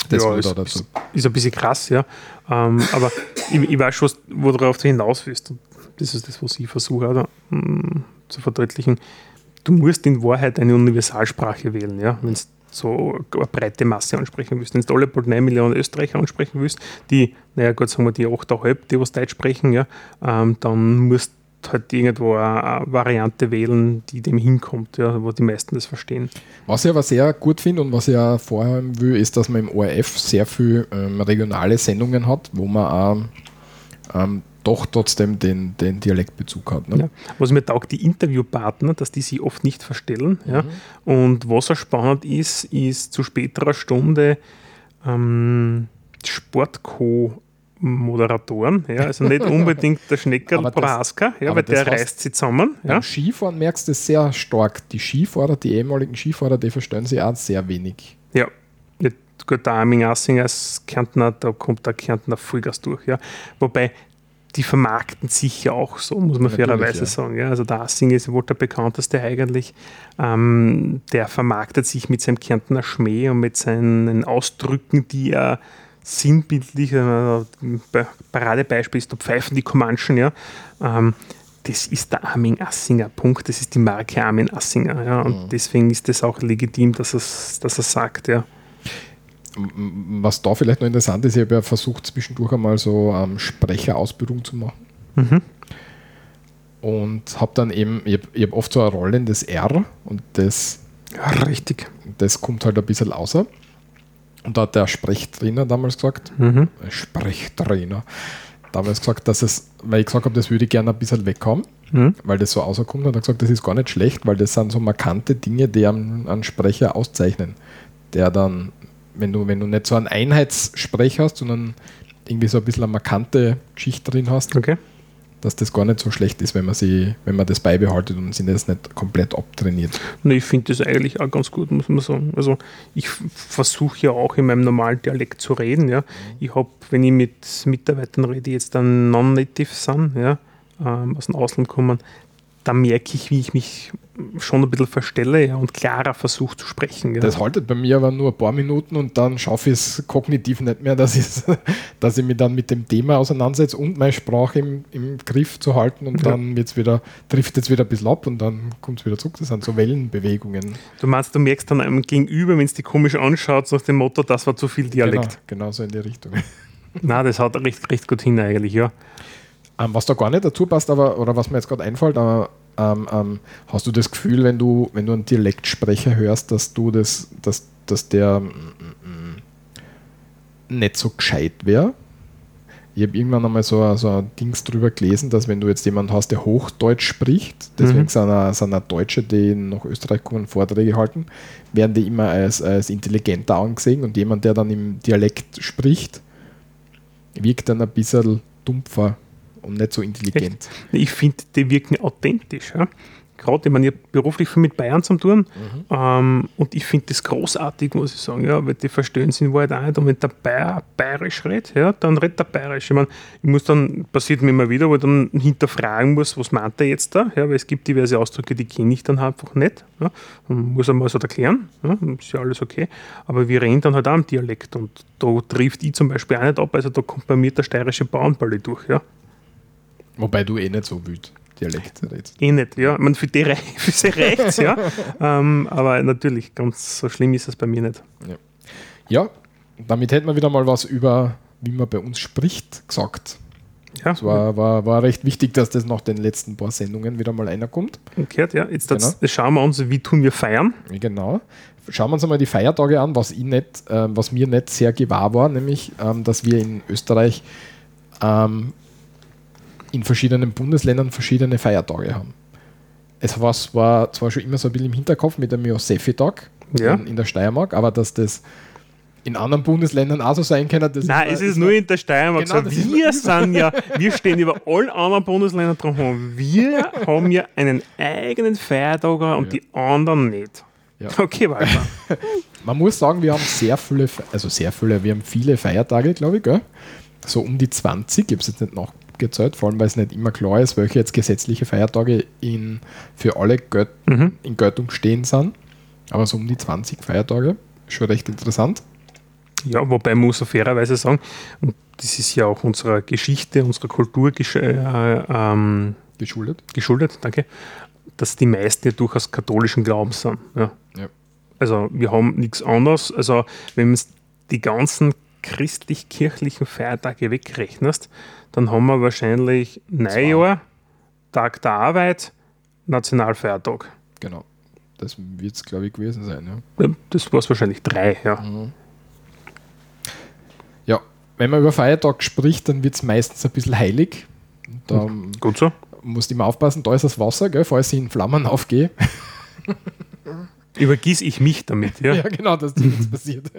Das ja, ist, ist, ist ein bisschen krass, ja. Ähm, aber ich, ich weiß schon, worauf du hinaus willst. Das ist das, was ich versuche mm, zu verdeutlichen. Du musst in Wahrheit eine Universalsprache wählen, ja. Wenn du so eine breite Masse ansprechen willst. Wenn du alle bald 9 Millionen Österreicher ansprechen willst, die, naja gut, sagen wir die 8,5, die was Deutsch sprechen, ja, ähm, dann musst du halt irgendwo eine, eine Variante wählen, die dem hinkommt, ja, wo die meisten das verstehen. Was ich aber sehr gut finde und was ich auch vorhaben will, ist, dass man im ORF sehr viel ähm, regionale Sendungen hat, wo man auch ähm, doch trotzdem den, den Dialektbezug hat. Ne? Ja. Was mir taugt, die Interviewpartner, dass die sich oft nicht verstellen. Ja. Und was auch spannend ist, ist zu späterer Stunde ähm, Sportco-Moderatoren. Ja. Also nicht *laughs* unbedingt der Schnecker Prohaska, ja, weil der reißt sie zusammen. Ja. Beim Skifahren merkst du es sehr stark. Die Skifahrer, die ehemaligen Skifahrer, die verstehen sich auch sehr wenig. Ja. gut, der Armin Assinger als Kärntner, da kommt der Kärntner Vollgas durch. Ja. Wobei die vermarkten sich ja auch so, muss man Natürlich, fairerweise ja. sagen. Ja. Also der Assinger ist wohl der bekannteste eigentlich. Ähm, der vermarktet sich mit seinem Kärntner Schmäh und mit seinen Ausdrücken, die er sinnbildlich, äh, Paradebeispiel ist, da pfeifen die Comanchen, ja. Ähm, das ist der Armin Assinger, Punkt. Das ist die Marke Armin Assinger. Ja. Und Mhm. deswegen ist es auch legitim, dass er es dass er's sagt. Ja. Was da vielleicht noch interessant ist, ich habe ja versucht, zwischendurch einmal so ähm, Sprecherausbildung zu machen. Mhm. Und habe dann eben, ich habe hab oft so eine Rolle in das R und das, Ja, richtig. das kommt halt ein bisschen außer. Und da hat der Sprechtrainer damals gesagt, Mhm. Sprechtrainer, damals gesagt, dass es, weil ich gesagt habe, das würde ich gerne ein bisschen weghaben, Mhm. weil das so rauskommt, hat er gesagt, das ist gar nicht schlecht, weil das sind so markante Dinge, die einen, einen Sprecher auszeichnen. Der dann, wenn du, wenn du nicht so einen Einheitssprech hast, sondern irgendwie so ein bisschen eine markante Geschichte drin hast, Okay. dass das gar nicht so schlecht ist, wenn man sie, wenn man das beibehaltet und sie das nicht komplett abtrainiert. Ne, ich finde das eigentlich auch ganz gut, muss man sagen. Also ich versuche ja auch in meinem normalen Dialekt zu reden. Ja. Ich habe, wenn ich mit Mitarbeitern rede, die jetzt dann non-native sind, ja, ähm, aus dem Ausland kommen, da merke ich, wie ich mich schon ein bisschen verstelle ja, und klarer versuche zu sprechen. Ja. Das haltet bei mir aber nur ein paar Minuten und dann schaffe ich es kognitiv nicht mehr, *laughs* dass, dass ich mich dann mit dem Thema auseinandersetze und meine Sprache im, im Griff zu halten und Ja. dann wird's wieder, trifft jetzt wieder ein bisschen ab und dann kommt es wieder zurück. Das sind so Wellenbewegungen. Du meinst, du merkst dann einem Gegenüber, wenn es die komisch anschaut, nach dem Motto, das war zu viel Dialekt. Genau, genau so in die Richtung. *laughs* Na, das hat recht, recht gut hin eigentlich, ja. Ähm, was da gar nicht dazu passt, aber, oder was mir jetzt gerade einfällt, aber ähm, ähm, hast du das Gefühl, wenn du, wenn du einen Dialektsprecher hörst, dass du das, dass, dass der mm, mm, mm, nicht so gescheit wäre? Ich habe irgendwann einmal so, ein- so ein Dings drüber gelesen, dass wenn du jetzt jemanden hast, der Hochdeutsch spricht, deswegen Mhm. sind, auch, sind auch Deutsche, die nach Österreich kommen, Vorträge halten, werden die immer als, als intelligenter angesehen und jemand, der dann im Dialekt spricht, wirkt dann ein bisschen dumpfer und nicht so intelligent. Ich finde, die wirken authentisch. Ja? Gerade, ich meine, ich habe beruflich viel mit Bayern zu tun ähm, und ich finde das großartig, muss ich sagen, ja, weil die verstehen sich in Wahrheit auch nicht. Und wenn der Bayer bayerisch redet, ja, dann redet er bayerisch. Ich meine, ich muss dann, passiert mir immer wieder, wo ich dann hinterfragen muss, was meint er jetzt da? Ja, weil es gibt diverse Ausdrücke, die kenne ich dann einfach nicht. Ja? Und muss einmal so erklären, ja? ist ja alles okay. Aber wir reden dann halt auch im Dialekt und da trifft ich zum Beispiel auch nicht ab, also da kommt bei mir der steirische Bauernballe durch. Ja? Wobei du eh nicht so wüt Dialekt redest. Eh nicht, ja. Man, für die rei- *laughs* für sie reicht ja. ähm, aber natürlich, ganz so schlimm ist es bei mir nicht. Ja, damit hätten wir wieder mal was über, wie man bei uns spricht, gesagt. Ja, Es war, war, war recht wichtig, dass das nach den letzten paar Sendungen wieder mal einer kommt. umgekehrt, ja. Jetzt, Genau. schauen wir uns, wie tun wir feiern. Genau. Schauen wir uns einmal die Feiertage an, was, ich nicht, ähm, was mir nicht sehr gewahr war, nämlich, ähm, dass wir in Österreich ähm, in verschiedenen Bundesländern verschiedene Feiertage haben. Es war, es war zwar schon immer so ein bisschen im Hinterkopf mit dem Josefi-Tag Ja. in, in der Steiermark, aber dass das in anderen Bundesländern auch so sein kann, das Nein, mir- es ist nur in der Steiermark Genau, so. ist Wir sind *laughs* ja, wir stehen über allen anderen Bundesländern drum. Wir haben ja einen eigenen Feiertag und die anderen nicht. Ja. Okay, weiter. *laughs* Man muss sagen, wir haben sehr viele, also sehr viele, wir haben viele Feiertage, glaube ich, gell? so um die 20, ich habe es jetzt nicht nachgezählt, vor allem weil es nicht immer klar ist, welche jetzt gesetzliche Feiertage in, für alle Göt Mhm. in Göttung stehen sind. Aber so um die 20 Feiertage, schon recht interessant. Ja, wobei man muss fairerweise sagen, und das ist ja auch unserer Geschichte, unserer Kultur gesch äh, ähm, Geschuldet. geschuldet, danke, dass die meisten ja durchaus katholischen Glaubens sind. Ja. Ja. Also wir haben nichts anderes. Also wenn man die ganzen christlich-kirchlichen Feiertage wegrechnest, dann haben wir wahrscheinlich Neujahr, Tag der Arbeit, Nationalfeiertag. Genau. Das wird es, glaube ich, gewesen sein. Ja. Das war es wahrscheinlich drei, ja. ja, wenn man über Feiertag spricht, dann wird es meistens ein bisschen heilig. Da Gut so. musst immer aufpassen, da ist das Wasser, gell, falls ich in Flammen aufgehe. Übergieß ich mich damit, *laughs* ja. Ja, genau, dass das passiert.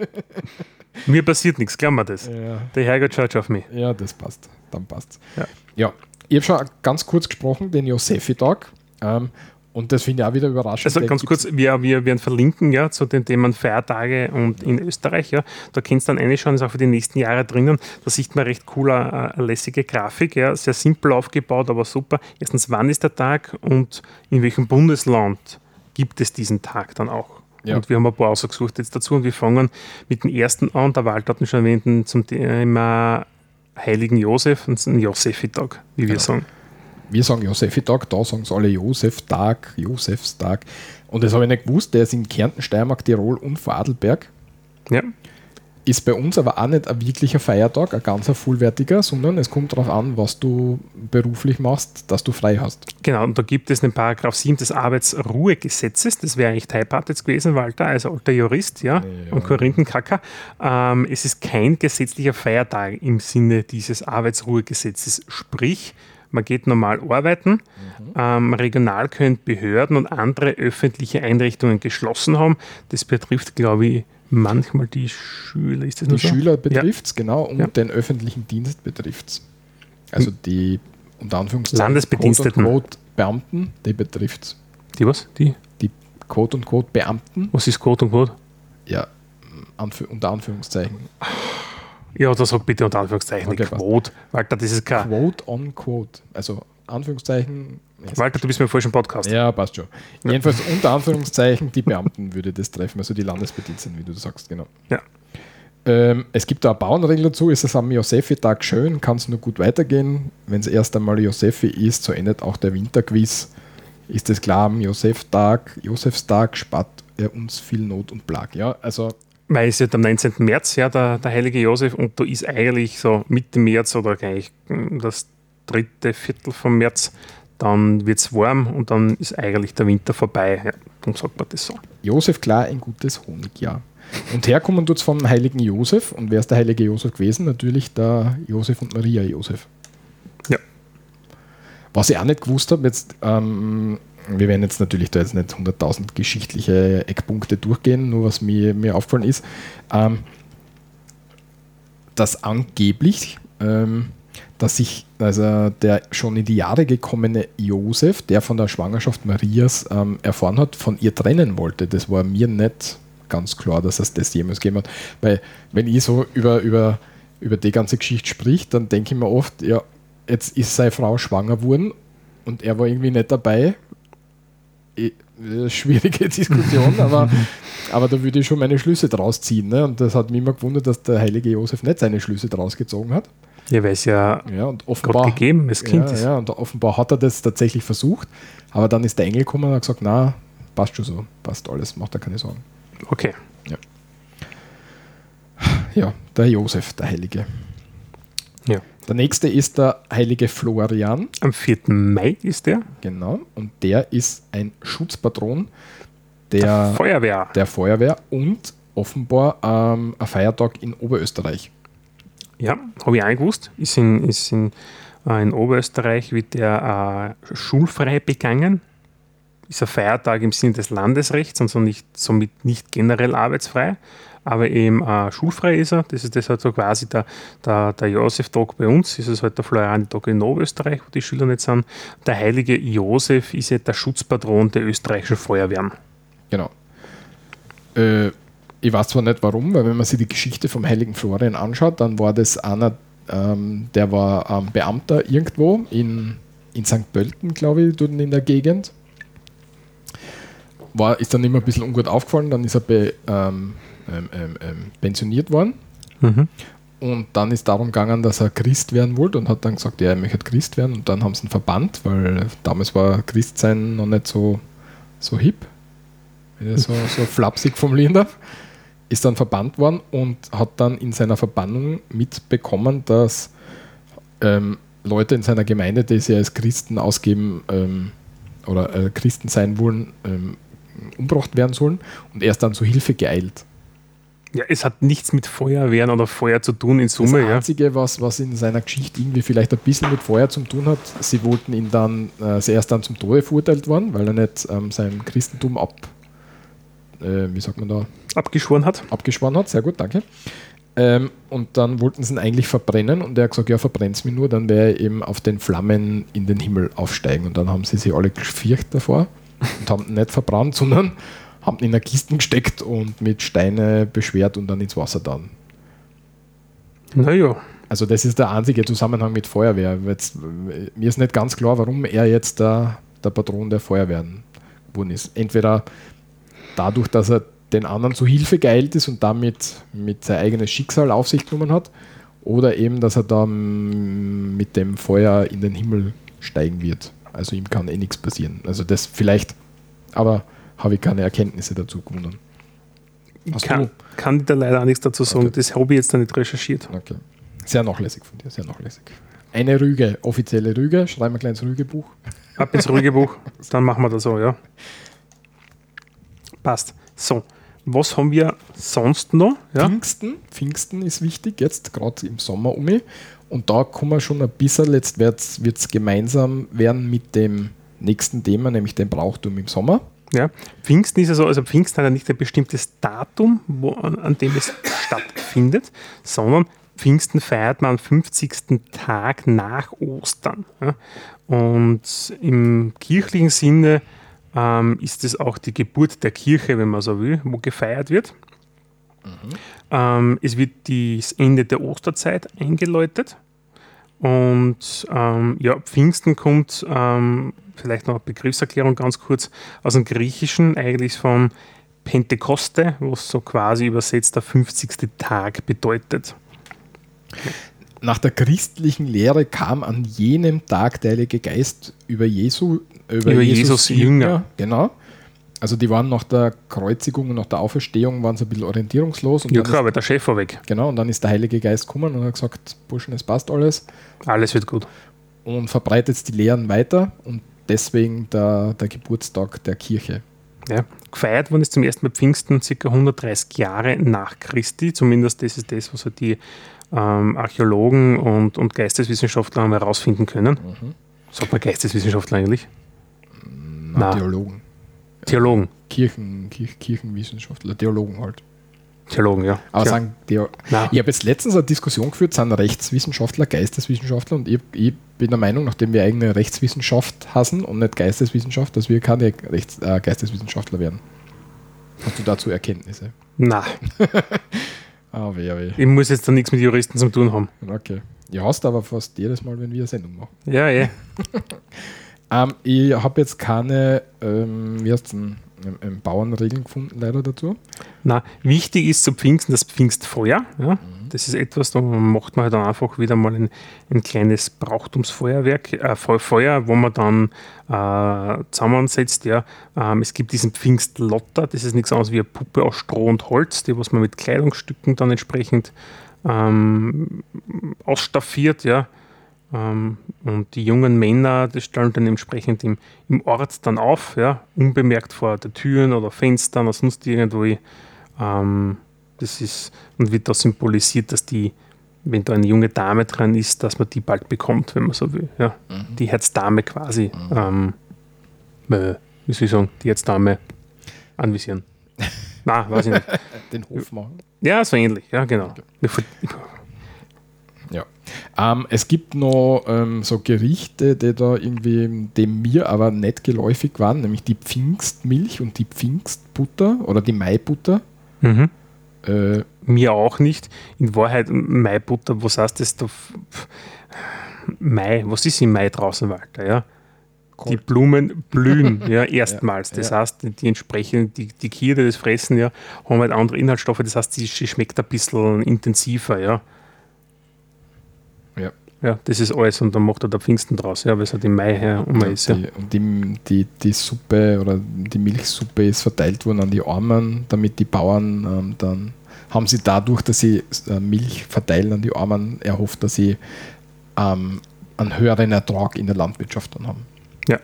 Mir passiert nichts, glauben wir das. ja. Der Herrgott schaut auf mich. Ja, das passt. Dann passt's. Ja. ja. Ich habe schon ganz kurz gesprochen, den Josefi-Tag. Ähm, und das finde ich auch wieder überraschend. Also ganz kurz, wir, wir werden verlinken ja, zu den Themen Feiertage und in Österreich. Ja. Da kannst du dann reinschauen, ist auch für die nächsten Jahre drinnen. Da sieht man recht cool eine, eine lässige Grafik, ja. sehr simpel aufgebaut, aber super. Erstens, wann ist der Tag und in welchem Bundesland gibt es diesen Tag dann auch? Ja. Und wir haben ein paar ausgesucht jetzt dazu und wir fangen mit dem ersten an. Der Walter hat ihn schon erwähnt, zum Thema Heiligen Josef und den Josefi-Tag, wie wir Genau. sagen. Wir sagen Josefi-Tag, da sagen sie alle Josef-Tag, Josefstag. Und das habe ich nicht gewusst, der ist in Kärnten, Steiermark, Tirol und Vorarlberg. Ja. Ist bei uns aber auch nicht ein wirklicher Feiertag, ein ganzer vollwertiger, sondern es kommt darauf an, was du beruflich machst, dass du frei hast. Genau, und da gibt es den Paragraph 7 des Arbeitsruhegesetzes. Das wäre eigentlich dein Part jetzt gewesen, Walter, als alter Jurist, ja, Ja. und Korinthenkacker. Ähm, es ist kein gesetzlicher Feiertag im Sinne dieses Arbeitsruhegesetzes. Sprich, man geht normal arbeiten. Ähm, regional können Behörden und andere öffentliche Einrichtungen geschlossen haben. Das betrifft, glaube ich, manchmal die Schüler. Ist das Die so? Schüler betrifft es, genau, und Ja. den öffentlichen Dienst betrifft es. Also die, unter Anführungszeichen, Landesbediensteten. Quote und Quote Beamten, die betrifft es. Die was? Die? Die Quote und Quote Beamten, Was ist Code und Code? ja, anf unter Anführungszeichen. Ja, das sag bitte unter Anführungszeichen Okay. Quote. Walter, das ist kein. Quote on Quote. Also Anführungszeichen Walter, du bist mir vorher schon Podcast. Ja, passt schon. Jedenfalls unter Anführungszeichen die Beamten würde das treffen, also die Landesbediensteten, wie du sagst, genau. Ja. Ähm, es gibt da eine Bauernregel dazu, ist es am Josefi-Tag schön, kann es nur gut weitergehen. Wenn es erst einmal Josefi ist, so endet auch der Winterquiz. Ist es klar, am Josef-Tag, Josefstag spart er uns viel Not und Plag. Ja, also Weil es ja am 19. März, ja, der, der heilige Josef, und da ist eigentlich so Mitte März oder gleich mm, das dritte Viertel vom März, dann wird es warm und dann ist eigentlich der Winter vorbei. Ja, darum sagt man das so. Josef klar, ein gutes Honigjahr. Und herkommen tut es vom heiligen Josef. Und wer ist der heilige Josef gewesen? Natürlich der Josef und Maria Josef. Ja. Was ich auch nicht gewusst habe, jetzt, ähm, wir werden jetzt natürlich da jetzt nicht 100.000 geschichtliche Eckpunkte durchgehen, nur was mir, mir aufgefallen ist, ähm, dass angeblich, ähm, dass sich also der schon in die Jahre gekommene Josef, der von der Schwangerschaft Marias ähm, erfahren hat, von ihr trennen wollte. Das war mir nicht ganz klar, dass es das jemals gegeben hat. Weil, wenn ich so über, über, über die ganze Geschichte spricht, dann denke ich mir oft, ja, jetzt ist seine Frau schwanger geworden und er war irgendwie nicht dabei. Eh, äh, Schwierige *laughs* Diskussion, aber, aber da würde ich schon meine Schlüsse draus ziehen. Ne? Und das hat mich immer gewundert, dass der heilige Josef nicht seine Schlüsse draus gezogen hat. Ja, weil es ja Ja, und Gott offenbar, gegeben, das Kind ja, ist. ja, und offenbar hat er das tatsächlich versucht, aber dann ist der Engel gekommen und hat gesagt, na, passt schon so, passt alles, macht er keine Sorgen. Okay. Ja, der Josef, der Heilige. Ja. Der nächste ist der heilige Florian, Am 4. Mai ist der. genau, und der ist ein Schutzpatron der, Feuerwehr. der Feuerwehr und offenbar ähm, ein Feiertag in Oberösterreich. Ja, habe ich auch gewusst. Ist in, ist in, äh, in Oberösterreich wird der äh, schulfrei begangen. Ist ein Feiertag im Sinne des Landesrechts und so nicht, somit nicht generell arbeitsfrei. Aber eben äh, schulfrei ist er. Das ist deshalb so quasi der, der, der Josef-Tag bei uns. Ist es halt der Florian-Tag in Oberösterreich, wo die Schüler nicht sind. Der heilige Josef ist ja der Schutzpatron der österreichischen Feuerwehren. Genau. Äh, ich weiß zwar nicht warum, weil wenn man sich die Geschichte vom heiligen Florian anschaut, dann war das einer, ähm, der war ähm, Beamter irgendwo in, in St. Pölten, glaube ich, dort in der Gegend. War, ist dann immer ein bisschen ungut aufgefallen, dann ist er be, ähm, ähm, ähm, ähm, pensioniert worden. Mhm. Und dann ist darum gegangen, dass er Christ werden wollte und hat dann gesagt, ja, er möchte Christ werden. Und dann haben sie ihn verbannt, weil damals war Christsein noch nicht so, so hip, wenn ich so, so flapsig formulieren darf. Ist dann verbannt worden und hat dann in seiner Verbannung mitbekommen, dass ähm, Leute in seiner Gemeinde, die sich als Christen ausgeben ähm, oder äh, Christen sein wollen, ähm, umgebracht werden sollen. Und er ist dann zu Hilfe geeilt. Ja, es hat nichts mit Feuerwehren oder Feuer zu tun in Das Summe. Ja. Einzige, was, was in seiner Geschichte irgendwie vielleicht ein bisschen mit Feuer zu tun hat, sie wollten ihn dann, äh, sie erst dann zum Tode verurteilt worden, weil er nicht ähm, seinem Christentum ab, äh, wie sagt man da, Abgeschworen hat. abgeschworen hat. Sehr gut, danke. Ähm, und dann wollten sie ihn eigentlich verbrennen und er hat gesagt, ja, verbrennt's mir nur, dann werde er eben auf den Flammen in den Himmel aufsteigen. Und dann haben sie sich alle gefürchtet davor und haben ihn nicht verbrannt, sondern haben ihn in eine Kisten gesteckt und mit Steine beschwert und dann ins Wasser dann. Naja, Also das ist der einzige Zusammenhang mit Feuerwehr. Jetzt, mir ist nicht ganz klar, warum er jetzt der, der Patron der Feuerwehren geworden ist. Entweder dadurch, dass er den anderen zu Hilfe geeilt ist und damit mit sein eigenes Schicksal auf sich genommen hat, oder eben, dass er da mm, mit dem Feuer in den Himmel steigen wird. Also ihm kann eh nichts passieren. Also das vielleicht, aber habe ich keine Erkenntnisse dazu gewonnen. ich Hast kann, du? kann da leider auch nichts dazu sagen. Okay. Das habe ich jetzt noch nicht recherchiert. Okay. Sehr nachlässig von dir, sehr nachlässig. Eine Rüge, offizielle Rüge, schreiben wir ein kleines Rügebuch. Ab ins ruhige Buch, *laughs* dann machen wir das so, ja. Passt. So, was haben wir sonst noch? Ja? Pfingsten, Pfingsten ist wichtig, jetzt gerade im Sommer um. Und da kommen wir schon ein bisschen, jetzt wird es gemeinsam werden mit dem nächsten Thema, nämlich dem Brauchtum im Sommer. Ja. Pfingsten ist ja so, also Pfingsten hat ja nicht ein bestimmtes Datum, wo, an, an dem es stattfindet, sondern Pfingsten feiert man am 50. Tag nach Ostern. Ja. Und im kirchlichen Sinne ähm, ist es auch die Geburt der Kirche, wenn man so will, wo gefeiert wird. Ähm, es wird das Ende der Osterzeit eingeläutet Und ähm, ja, Pfingsten kommt, ähm, vielleicht noch eine Begriffserklärung ganz kurz, aus dem Griechischen, eigentlich von Pentekoste, was so quasi übersetzt der 50. Tag bedeutet. Nach der christlichen Lehre kam an jenem Tag der Heilige Geist über, Jesu, über, Über Jesus Jünger. Genau. Also die waren nach der Kreuzigung und nach der Auferstehung waren sie ein bisschen orientierungslos. Und Ja klar, weil der Chef war weg. Genau, und dann ist der Heilige Geist gekommen und hat gesagt, Burschen, es passt alles. Alles wird gut. Und verbreitet die Lehren weiter und deswegen der, der Geburtstag der Kirche. Ja. Gefeiert worden ist zum ersten Mal Pfingsten ca. 130 Jahre nach Christi. Zumindest das ist das, was halt die ähm, Archäologen und, und Geisteswissenschaftler haben herausfinden können. Sagt man Geisteswissenschaftler eigentlich? Na. Theologen. Theologen. Kirchen, Kirch, Kirchenwissenschaftler, Theologen halt. Theologen, ja. Aber Tja. sagen, Theo Na. ich habe jetzt letztens eine Diskussion geführt, sind Rechtswissenschaftler, Geisteswissenschaftler und ich, ich bin der Meinung, nachdem wir eigene Rechtswissenschaft hassen und nicht Geisteswissenschaft, dass wir keine Rechts, äh, Geisteswissenschaftler werden. Hast du dazu Erkenntnisse? Na, *laughs* Ah, weh, weh. ich muss jetzt da nichts mit Juristen zu tun haben. Okay. Ja, hast aber fast jedes Mal, wenn wir eine Sendung machen. Ja, ja. *laughs* Ähm, ich habe jetzt keine, ähm, wie heißt denn, ähm, ähm, Bauernregeln gefunden, leider dazu. Na, wichtig ist zu Pfingsten das Pfingstfeuer. Ja? Das ist etwas, da macht man halt dann einfach wieder mal ein, ein kleines Brauchtumsfeuerwerk, äh, Feu- Feuer, wo man dann äh, zusammensetzt. Ja? Ähm, es gibt diesen Pfingstlotter, das ist nichts anderes wie eine Puppe aus Stroh und Holz, die was man mit Kleidungsstücken dann entsprechend ähm, ausstaffiert. Ja? Ähm, und die jungen Männer, das stellen dann entsprechend im, im Ort dann auf, ja, unbemerkt vor der Türen oder Fenstern oder sonst irgendwo. Ähm, das ist und wird da symbolisiert, dass die, wenn da eine junge Dame dran ist, dass man die bald bekommt, wenn man so will. Ja. Die Herzdame quasi, ähm, äh, wie soll ich sagen, die Herzdame anvisieren. *laughs* Na, weiß ich nicht. Den Hof machen. Ja, so ähnlich, ja, genau. Ja. Ähm, es gibt noch ähm, so Gerichte, die da irgendwie dem mir aber nicht geläufig waren, nämlich die Pfingstmilch und die Pfingstbutter oder die Maibutter. Mhm. Äh, Mir auch nicht. In Wahrheit, Maibutter, was heißt das da? Mai, was ist im Mai draußen, Walter? Ja? Die Blumen blühen, *laughs* ja, erstmals. Das ja. heißt, die, die entsprechend, die, die Kier, die das fressen, ja, haben halt andere Inhaltsstoffe. Das heißt, sie, sie schmeckt ein bisschen intensiver, ja. Ja. Ja, das ist alles und dann macht er der Pfingsten draus, ja, weil es halt im Mai her um ist. Ja. Die, und die, die, die Suppe oder die Milchsuppe ist verteilt worden an die Armen, damit die Bauern ähm, dann haben sie dadurch, dass sie äh, Milch verteilen an die Armen, erhofft, dass sie ähm, einen höheren Ertrag in der Landwirtschaft dann haben. Ja.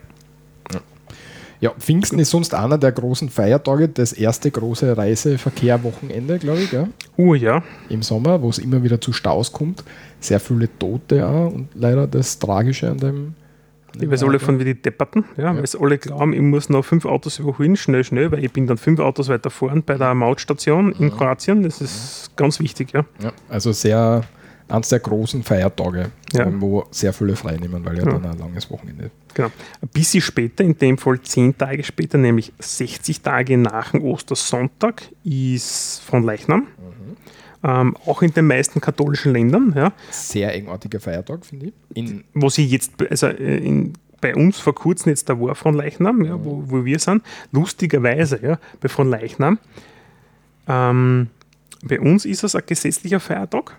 Ja, Pfingsten ist sonst einer der großen Feiertage, das erste große Reiseverkehrwochenende, glaube ich, gell? Uh, ja. im Sommer, wo es immer wieder zu Staus kommt. Sehr viele Tote auch und leider das Tragische an dem. An Ich dem weiß alle Feiertag. von wie die Depperten, ja, weil es alle glauben, ich muss noch fünf Autos überholen, schnell, schnell, weil ich bin dann fünf Autos weiter vorn bei der Mautstation in Kroatien. Das ist ganz wichtig, ja. Ja, also sehr eines der großen Feiertage, Ja. wo sehr viele frei nehmen, weil ja, Ja. dann ein langes Wochenende. Genau. Ein bisschen später, in dem Fall zehn Tage später, nämlich 60 Tage nach dem Ostersonntag, ist von Leichnam. Ähm, auch in den meisten katholischen Ländern, ja, Sehr engartiger Feiertag, finde ich. In, wo sie jetzt, also äh, in, bei uns vor kurzem jetzt der war von Leichnam, ja, wo, wo wir sind, lustigerweise, ja, bei von Leichnam. Ähm, bei uns ist es ein gesetzlicher Feiertag.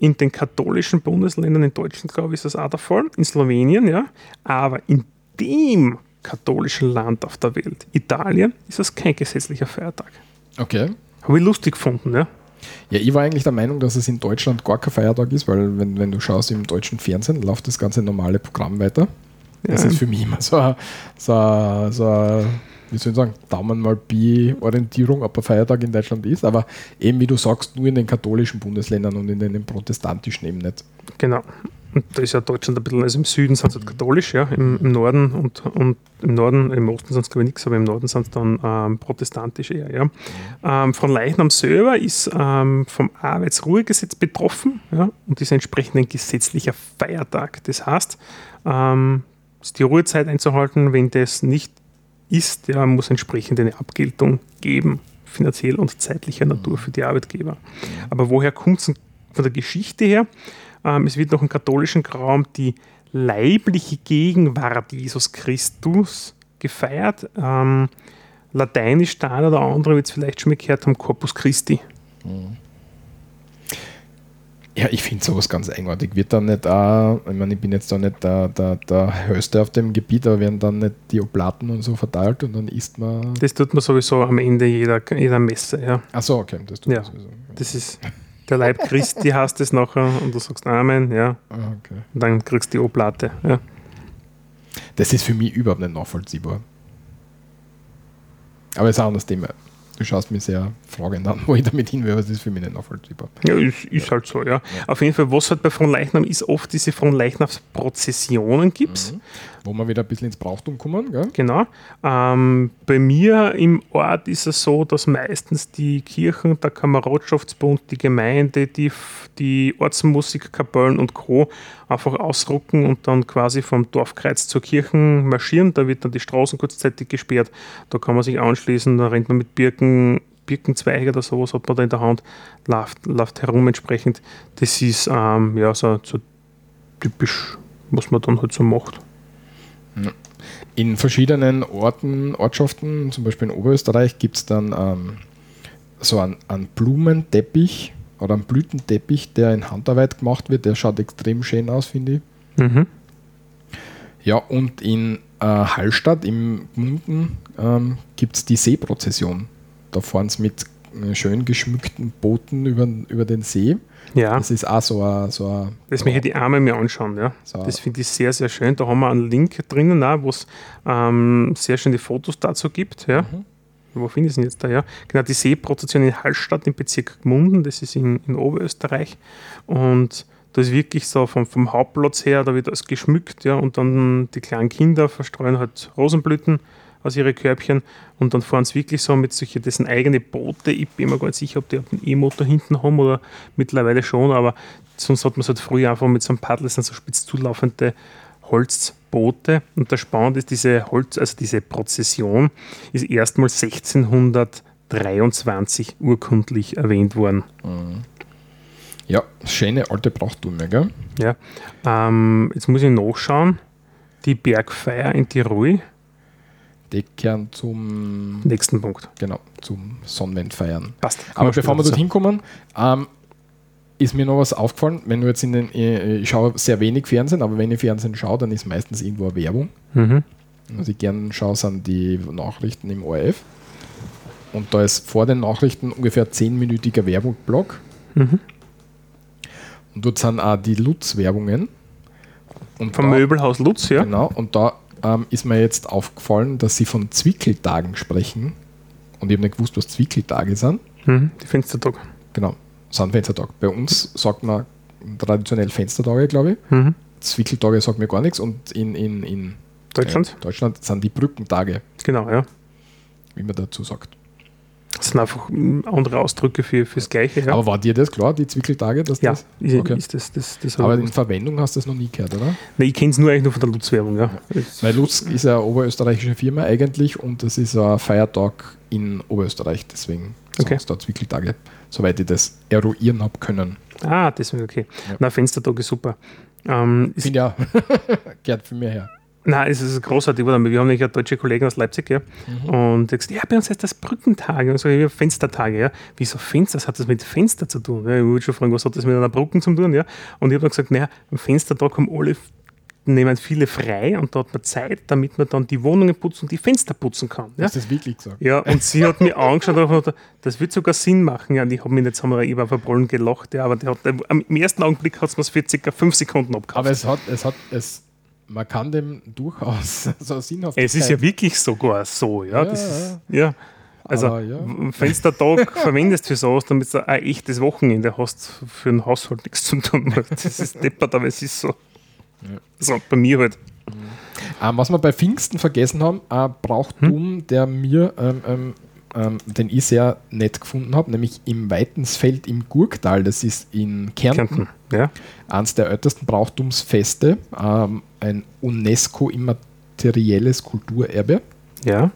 In den katholischen Bundesländern, in Deutschland, glaube ich, ist das auch der Fall, in Slowenien, ja. Aber in dem katholischen Land auf der Welt, Italien, ist das kein gesetzlicher Feiertag. okay. Habe ich lustig gefunden, ja. Ja, ich war eigentlich der Meinung, dass es in Deutschland gar kein Feiertag ist, weil wenn, wenn du schaust im deutschen Fernsehen, läuft das ganze normale Programm weiter. Das Ja. ist für mich immer so ein, so so wie soll ich sagen, Daumen mal Bi-Orientierung, ob ein Feiertag in Deutschland ist, aber eben wie du sagst, nur in den katholischen Bundesländern und in den protestantischen eben nicht. Genau. Und da ist ja Deutschland ein bisschen, also im Süden sind sie halt katholisch, ja, im, im Norden und, und im Norden, im Osten sind es glaube ich nichts, aber im Norden sind es dann ähm, protestantisch eher, ja. Ähm, von Leichnam selber ist ähm, vom Arbeitsruhegesetz betroffen, ja, und ist entsprechend ein gesetzlicher Feiertag. Das heißt, ähm, ist die Ruhezeit einzuhalten, wenn das nicht ist, ja, muss entsprechend eine Abgeltung geben, finanziell und zeitlicher Natur für die Arbeitgeber. Aber woher kommt es von der Geschichte her? Ähm, es wird noch im katholischen Raum die leibliche Gegenwart Jesus Christus gefeiert. Ähm, Lateinisch der eine oder andere wird es vielleicht schon mal gehört haben, Corpus Christi. Ja, ich finde sowas ganz eigenartig. Wird dann nicht auch, ich meine, ich bin jetzt da nicht der, der, der Höchste auf dem Gebiet, aber werden dann nicht die Oblaten und so verteilt und dann isst man. Das tut man sowieso am Ende jeder, jeder Messe. Ja. Achso, okay, das tut Ja. man sowieso. Das ist der Leib Christi, heißt es nachher, und du sagst Amen, ja. Ah, okay. Und dann kriegst du die Oblate. Ja. Das ist für mich überhaupt nicht nachvollziehbar. Aber es ist ein anderes Thema. Du schaust mich sehr fragend an, *laughs* wo ich damit hin will, aber das ist für mich nicht nachvollziehbar. Ja, ist, ist halt so, ja. Auf jeden Fall, was halt bei Fronleichnam ist, oft diese Fronleichnamsprozessionen gibt Wo wir wieder ein bisschen ins Brauchtum kommen, gell? Genau. Ähm, bei mir im Ort ist es so, dass meistens die Kirchen, der Kameradschaftsbund, die Gemeinde, die, die Ortsmusikkapellen und Co. einfach ausrucken und dann quasi vom Dorfkreuz zur Kirche marschieren. Da wird dann die Straßen kurzzeitig gesperrt. Da kann man sich anschließen, da rennt man mit Birken, Birkenzweige oder sowas hat man da in der Hand, läuft, läuft herum entsprechend. Das ist ähm, ja so, so typisch, was man dann halt so macht. In verschiedenen Orten, Ortschaften, zum Beispiel in Oberösterreich, gibt es dann ähm, so einen, einen Blumenteppich oder einen Blütenteppich, der in Handarbeit gemacht wird. Der schaut extrem schön aus, finde ich. Mhm. Ja, und in äh, Hallstatt im Gmunden ähm, gibt es die Seeprozession. Da fahren sie mit schön geschmückten Booten über, über den See. Ja. Das ist auch so ein. So ein Das möchte ich die Arme mir anschauen, ja. So. Das finde ich sehr, sehr schön. Da haben wir einen Link drinnen, wo es ähm, sehr schöne Fotos dazu gibt, ja. Wo finde ich es denn jetzt da, ja? Genau, die Seeprozession in Hallstatt im Bezirk Gmunden, das ist in, in Oberösterreich. Und da ist wirklich so vom, vom Hauptplatz her, da wird alles geschmückt, ja, und dann die kleinen Kinder verstreuen halt Rosenblüten aus ihre Körbchen und dann fahren sie wirklich so mit solche, dessen eigene Boote. Ich bin mir gar nicht sicher, ob die einen E-Motor hinten haben oder mittlerweile schon, aber sonst hat man es halt früher einfach mit so einem Paddel, das sind so spitz zulaufende Holzboote. Und der Spannend ist, diese Holz, also diese Prozession ist erstmals 1623 urkundlich erwähnt worden. ja, schöne alte Brauchtume, gell? Ja. Ähm, jetzt muss ich nachschauen. Die Bergfeier in Tirol, Die kehren zum, nächsten Punkt. genau, zum Sonnenwendfeiern. Passt. Aber bevor wir dorthin kommen, ähm, ist mir noch was aufgefallen, wenn du jetzt in den, äh, ich schaue sehr wenig Fernsehen, aber wenn ich Fernsehen schaue, dann ist meistens irgendwo eine Werbung. Mhm. Was ich gerne schaue, sind die Nachrichten im ORF. Und da ist vor den Nachrichten ungefähr 10-minütiger Werbungblock. Mhm. Und dort sind auch die Lutz-Werbungen. Vom da- Möbelhaus Lutz, ja. Genau, und da ähm, ist mir jetzt aufgefallen, dass sie von Zwickeltagen sprechen. Und ich habe nicht gewusst, was Zwickeltage sind. Mhm. Die Fenstertag. Genau, sind Fenstertag. Bei uns sagt man traditionell Fenstertage, glaube ich. Mhm. Zwickeltage sagt mir gar nichts. Und in, in, in Deutschland? äh, Deutschland sind die Brückentage, Genau, ja. wie man dazu sagt. Das sind einfach mm, andere Ausdrücke für, fürs Gleiche. Ja, Aber war dir das klar, die Zwickeltage? Dass ja das? okay. ist das, das, das Aber in Verwendung hast du das noch nie gehört, oder? Nein, ich kenne es nur eigentlich nur von der Lutz-Werbung. Ja. Weil Lutz ist ja eine oberösterreichische Firma eigentlich und das ist ein Feiertag in Oberösterreich, deswegen Okay. okay. es da Zwickeltage, soweit ich das eruieren habe können. Ah, deswegen, okay. Ja. Na, Fenstertag ist super. Ähm, finde ja, *laughs* gehört für mir her. Nein, es ist großartig. Wir haben nämlich eine deutsche Kollegin aus Leipzig, ja. Mhm. Und die hat gesagt, ja, bei uns heißt das Brückentage. Und so, ja, Fenstertage, ja. Wieso Fenster? Was hat das mit Fenster zu tun? Ja, ich wollte schon fragen, was hat das mit einer Brücke zu tun, ja. Und ich habe dann gesagt, naja, am Fenstertag haben alle nehmen viele frei und da hat man Zeit, damit man dann die Wohnungen putzen und die Fenster putzen kann. Ja? Hast du das wirklich gesagt? Ja, und sie hat mich angeschaut und hat gesagt, das wird sogar Sinn machen. Ja, und ich habe mich nicht einmal über Verbrüllen gelacht, ja, aber der hat, am im ersten Augenblick hat es mir für circa fünf Sekunden abgehauen. Aber es hat, es hat, es, man kann dem durchaus *laughs* so sinnhaft. Es ist ja wirklich sogar so, ja. Ja, das ist, ja. Also, Aber ja. w- Fenstertag *laughs* verwendest für sowas, damit du ein echtes Wochenende hast, für den Haushalt nichts zu tun. *laughs* Das ist deppert, aber es ist so. So, bei mir halt. Ähm, was wir bei Pfingsten vergessen haben, ein Brauchtum, der mir, ähm, ähm, ähm, den ich sehr nett gefunden habe, nämlich im Weitensfeld im Gurktal, das ist in Kärnten, Kärnten. Ja. eines der ältesten Brauchtumsfeste, ähm, ein UNESCO-immaterielles Kulturerbe ja,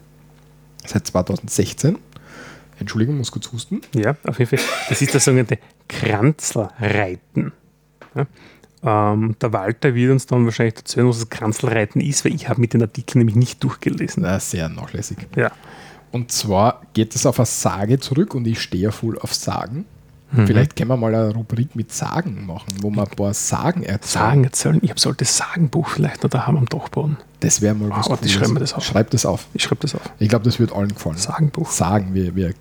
seit 2016. Entschuldigung, muss kurz husten. ja, auf jeden Fall. Das ist das sogenannte Kranzlreiten. Ja. Ähm, der Walter wird uns dann wahrscheinlich erzählen, was das Kranzelreiten ist, weil ich habe mit den Artikeln nämlich nicht durchgelesen. Na, sehr nachlässig. Ja. Und zwar geht es auf eine Sage zurück und ich stehe ja voll auf Sagen. Mhm. Vielleicht können wir mal eine Rubrik mit Sagen machen, wo wir ein paar Sagen erzählen. Sagen erzählen. Ich habe so ein altes Sagenbuch vielleicht noch daheim am Dachboden. Das wäre mal was Ah, warte, ich schreibe das auf. Schreib das auf. Ich schreibe das auf. Ich glaube, das wird allen gefallen. Sagenbuch. Sagen wir, wir.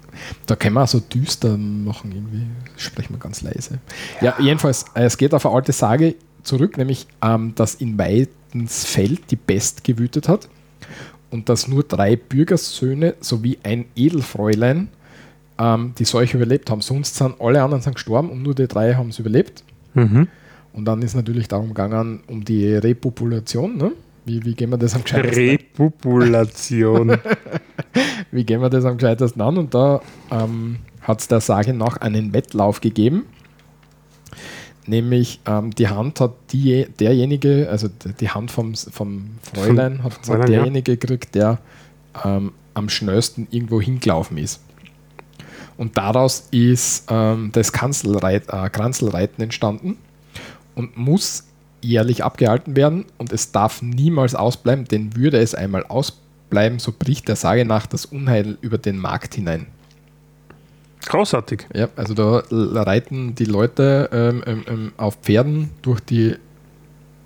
Da können wir so düster machen, irgendwie. Sprechen wir ganz leise. Ja, jedenfalls, äh, es geht auf eine alte Sage zurück, nämlich, ähm, dass in Weidensfeld die Pest gewütet hat und dass nur drei Bürgersöhne sowie ein Edelfräulein ähm, die Seuche überlebt haben. Sonst sind alle anderen sind gestorben und nur die drei haben es überlebt. Mhm. Und dann ist natürlich darum gegangen, um die Repopulation. Ne? Wie, wie gehen wir das am gescheitesten Repopulation. *laughs* wie gehen wir das am gescheitesten an? Und da ähm, hat es der Sage nach einen Wettlauf gegeben. Nämlich ähm, die Hand hat die, derjenige, also die Hand vom, vom Fräulein hat, Fräulein, hat ja. derjenige gekriegt, der ähm, am schnellsten irgendwo hingelaufen ist. Und daraus ist ähm, das Kanzelreit, äh, Kranzelreiten entstanden und muss jährlich abgehalten werden und es darf niemals ausbleiben, denn würde es einmal ausbleiben, so bricht der Sage nach das Unheil über den Markt hinein. Großartig. Ja, also da reiten die Leute ähm, ähm, ähm, auf Pferden durch die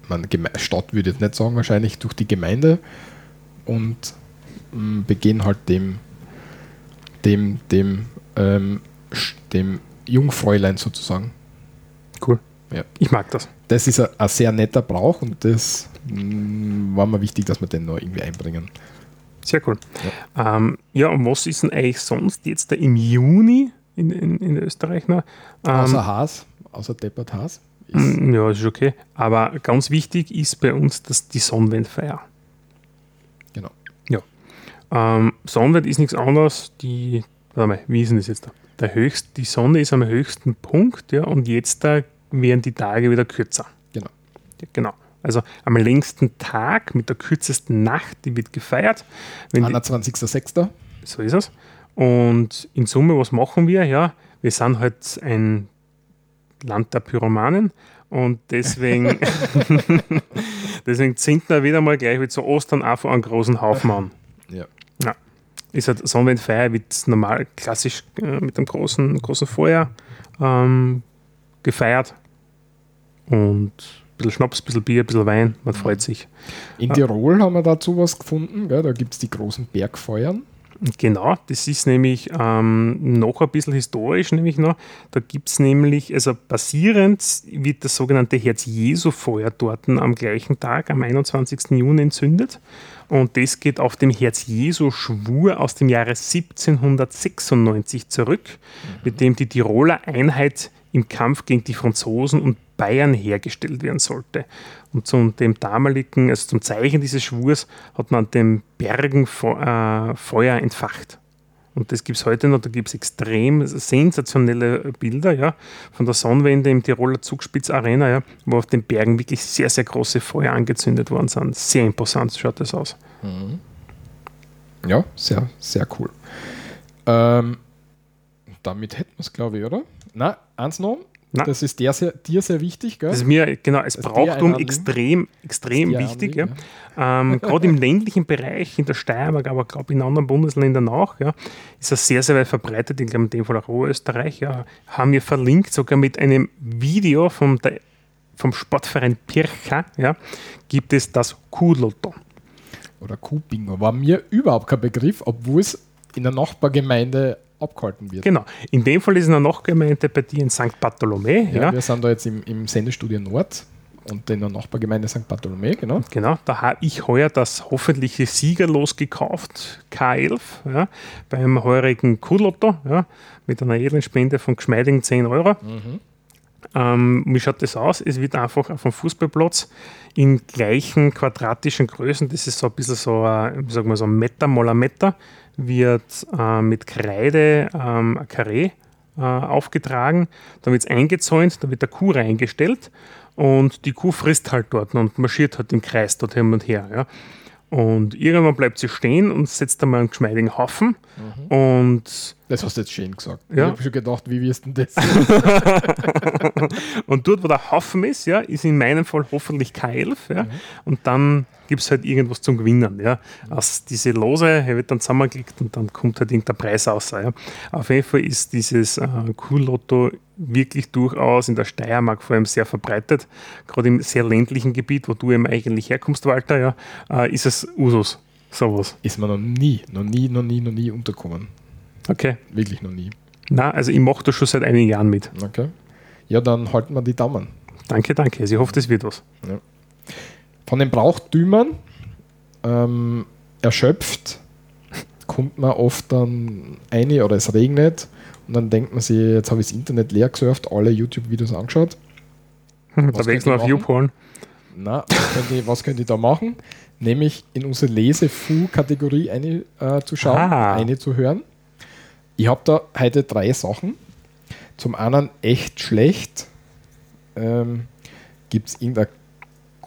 man, Stadt würde ich nicht sagen, wahrscheinlich durch die Gemeinde und ähm, begehen halt dem dem, dem, ähm, dem Jungfräulein sozusagen. Cool. Ja. Ich mag das. Das ist ein, sehr netter Brauch und das mh, war mir wichtig, dass wir den noch irgendwie einbringen. Sehr cool. Ja, ähm, ja und was ist denn eigentlich sonst jetzt im Juni in, in, in Österreich noch? Ähm, Außer Haas, außer Deppert Haas. Ist, Mm, Ja, ist okay. Aber ganz wichtig ist bei uns das, die Sonnenwendfeier. genau. Ja. Ähm, Sonnenwend ist nichts anderes. Die, mal, wie ist denn das jetzt da? Der höchst, die Sonne ist am höchsten Punkt, ja, und jetzt da werden die Tage wieder kürzer. Genau. Ja, genau. Also am längsten Tag mit der kürzesten Nacht, die wird gefeiert. Wenn die, 21.06. so ist es. Und in Summe, was machen wir? Ja, wir sind halt ein Land der Pyromanen und deswegen, *laughs* *laughs* deswegen zünden wir wieder mal gleich wie zu Ostern einfach einen großen Haufen an. Ist halt Sonnenwendfeier, wird normal klassisch äh, mit einem großen, großen Feuer ähm, gefeiert. Und ein bisschen Schnaps, ein bisschen Bier, ein bisschen Wein, man freut sich. In Tirol haben wir dazu was gefunden. Gell? Da gibt es die großen Bergfeuern. Genau, das ist nämlich ähm, noch ein bisschen historisch, nämlich noch. Da gibt es nämlich, also basierend wird das sogenannte Herz-Jesu-Feuer dort am gleichen Tag, am 21. Juni entzündet. Und das geht auf dem Herz-Jesu-Schwur aus dem Jahre 1796 zurück, mit dem die Tiroler Einheit im Kampf gegen die Franzosen und Bayern hergestellt werden sollte. Und zum dem damaligen, also zum Zeichen dieses Schwurs, hat man an den Bergen äh, Feuer entfacht. Und das gibt es heute noch, da gibt es extrem sensationelle Bilder ja, von der Sonnenwende im Tiroler Zugspitz Arena, ja, wo auf den Bergen wirklich sehr, sehr große Feuer angezündet worden sind. Sehr imposant schaut das aus. Ja, sehr, sehr cool. Ähm, damit hätten wir es, glaube ich, oder? Na, eins noch. Na. Das ist der sehr, dir sehr wichtig, gell? Das ist mir, genau, als Das ist dir Brauchtum extrem, extrem wichtig. Ja. Ähm, Gerade im *laughs* ländlichen Bereich, in der Steiermark, aber glaube in anderen Bundesländern auch, ja, ist das sehr, sehr weit verbreitet. Ich glaube, in dem Fall auch Oberösterreich. Ja, haben wir verlinkt, sogar mit einem Video vom, der, vom Sportverein Pircha, ja, gibt es das Kuhlotto. Oder Kuhbingo. War mir überhaupt kein Begriff, obwohl es in der Nachbargemeinde abgehalten wird. Genau. In dem Fall ist es eine Nachgemeinde bei dir in St. Bartholomä. Ja, Ja, Wir sind da jetzt im, im Sendestudio Nord und in der Nachbargemeinde St. Bartholomä, genau. Genau, da habe ich heuer das hoffentliche Siegerlos gekauft, K11, ja, beim heurigen Kuhlotto, ja, mit einer edlen Spende von geschmeidigen 10 Euro. Ähm, wie schaut das aus? Es wird einfach auf dem Fußballplatz in gleichen quadratischen Größen, das ist so ein bisschen so, ein, sagen wir so Meter mal ein Meter, wird äh, mit Kreide ähm, ein Karree äh, aufgetragen, dann wird es eingezäunt, dann wird der Kuh reingestellt und die Kuh frisst halt dort und marschiert halt im Kreis dort hin und her. Ja. Und irgendwann bleibt sie stehen und setzt einmal einen geschmeidigen Haufen. Und, Das hast du jetzt schön gesagt. Ja. Ich habe schon gedacht, wie wirst du denn das? *laughs* und dort, wo der Haufen ist, ja, ist in meinem Fall hoffentlich K11. Ja, Und dann gibt es halt irgendwas zum Gewinnen. Ja. Aus diese Lose er wird dann zusammengeklickt und dann kommt halt irgendein Preis raus. Ja. Auf jeden Fall ist dieses äh, Kuhlotto wirklich durchaus in der Steiermark vor allem sehr verbreitet. Gerade im sehr ländlichen Gebiet, wo du eben eigentlich herkommst, Walter, ja, äh, ist es Usus. Sowas. Ist mir noch nie, noch nie, noch nie, noch nie unterkommen. Okay. Wirklich noch nie. Na, also ich mache das schon seit einigen Jahren mit. Okay. Ja, dann halten wir die Daumen. Danke, danke. Also ich hoffe, das wird was. Von den Brauchtümern ähm, erschöpft kommt man oft dann eine oder es regnet und dann denkt man sich, jetzt habe ich das Internet leer gesurft, alle YouTube-Videos angeschaut. *laughs* da könnt wechseln auf? YouPorn. Na, was könnt ihr, was könnt ihr da machen? Nämlich in unsere Lese-Fu-Kategorie eine äh, zu schauen, Ah. eine zu hören. Ich habe da heute drei Sachen. Zum einen echt schlecht. Ähm, Gibt es irgendeine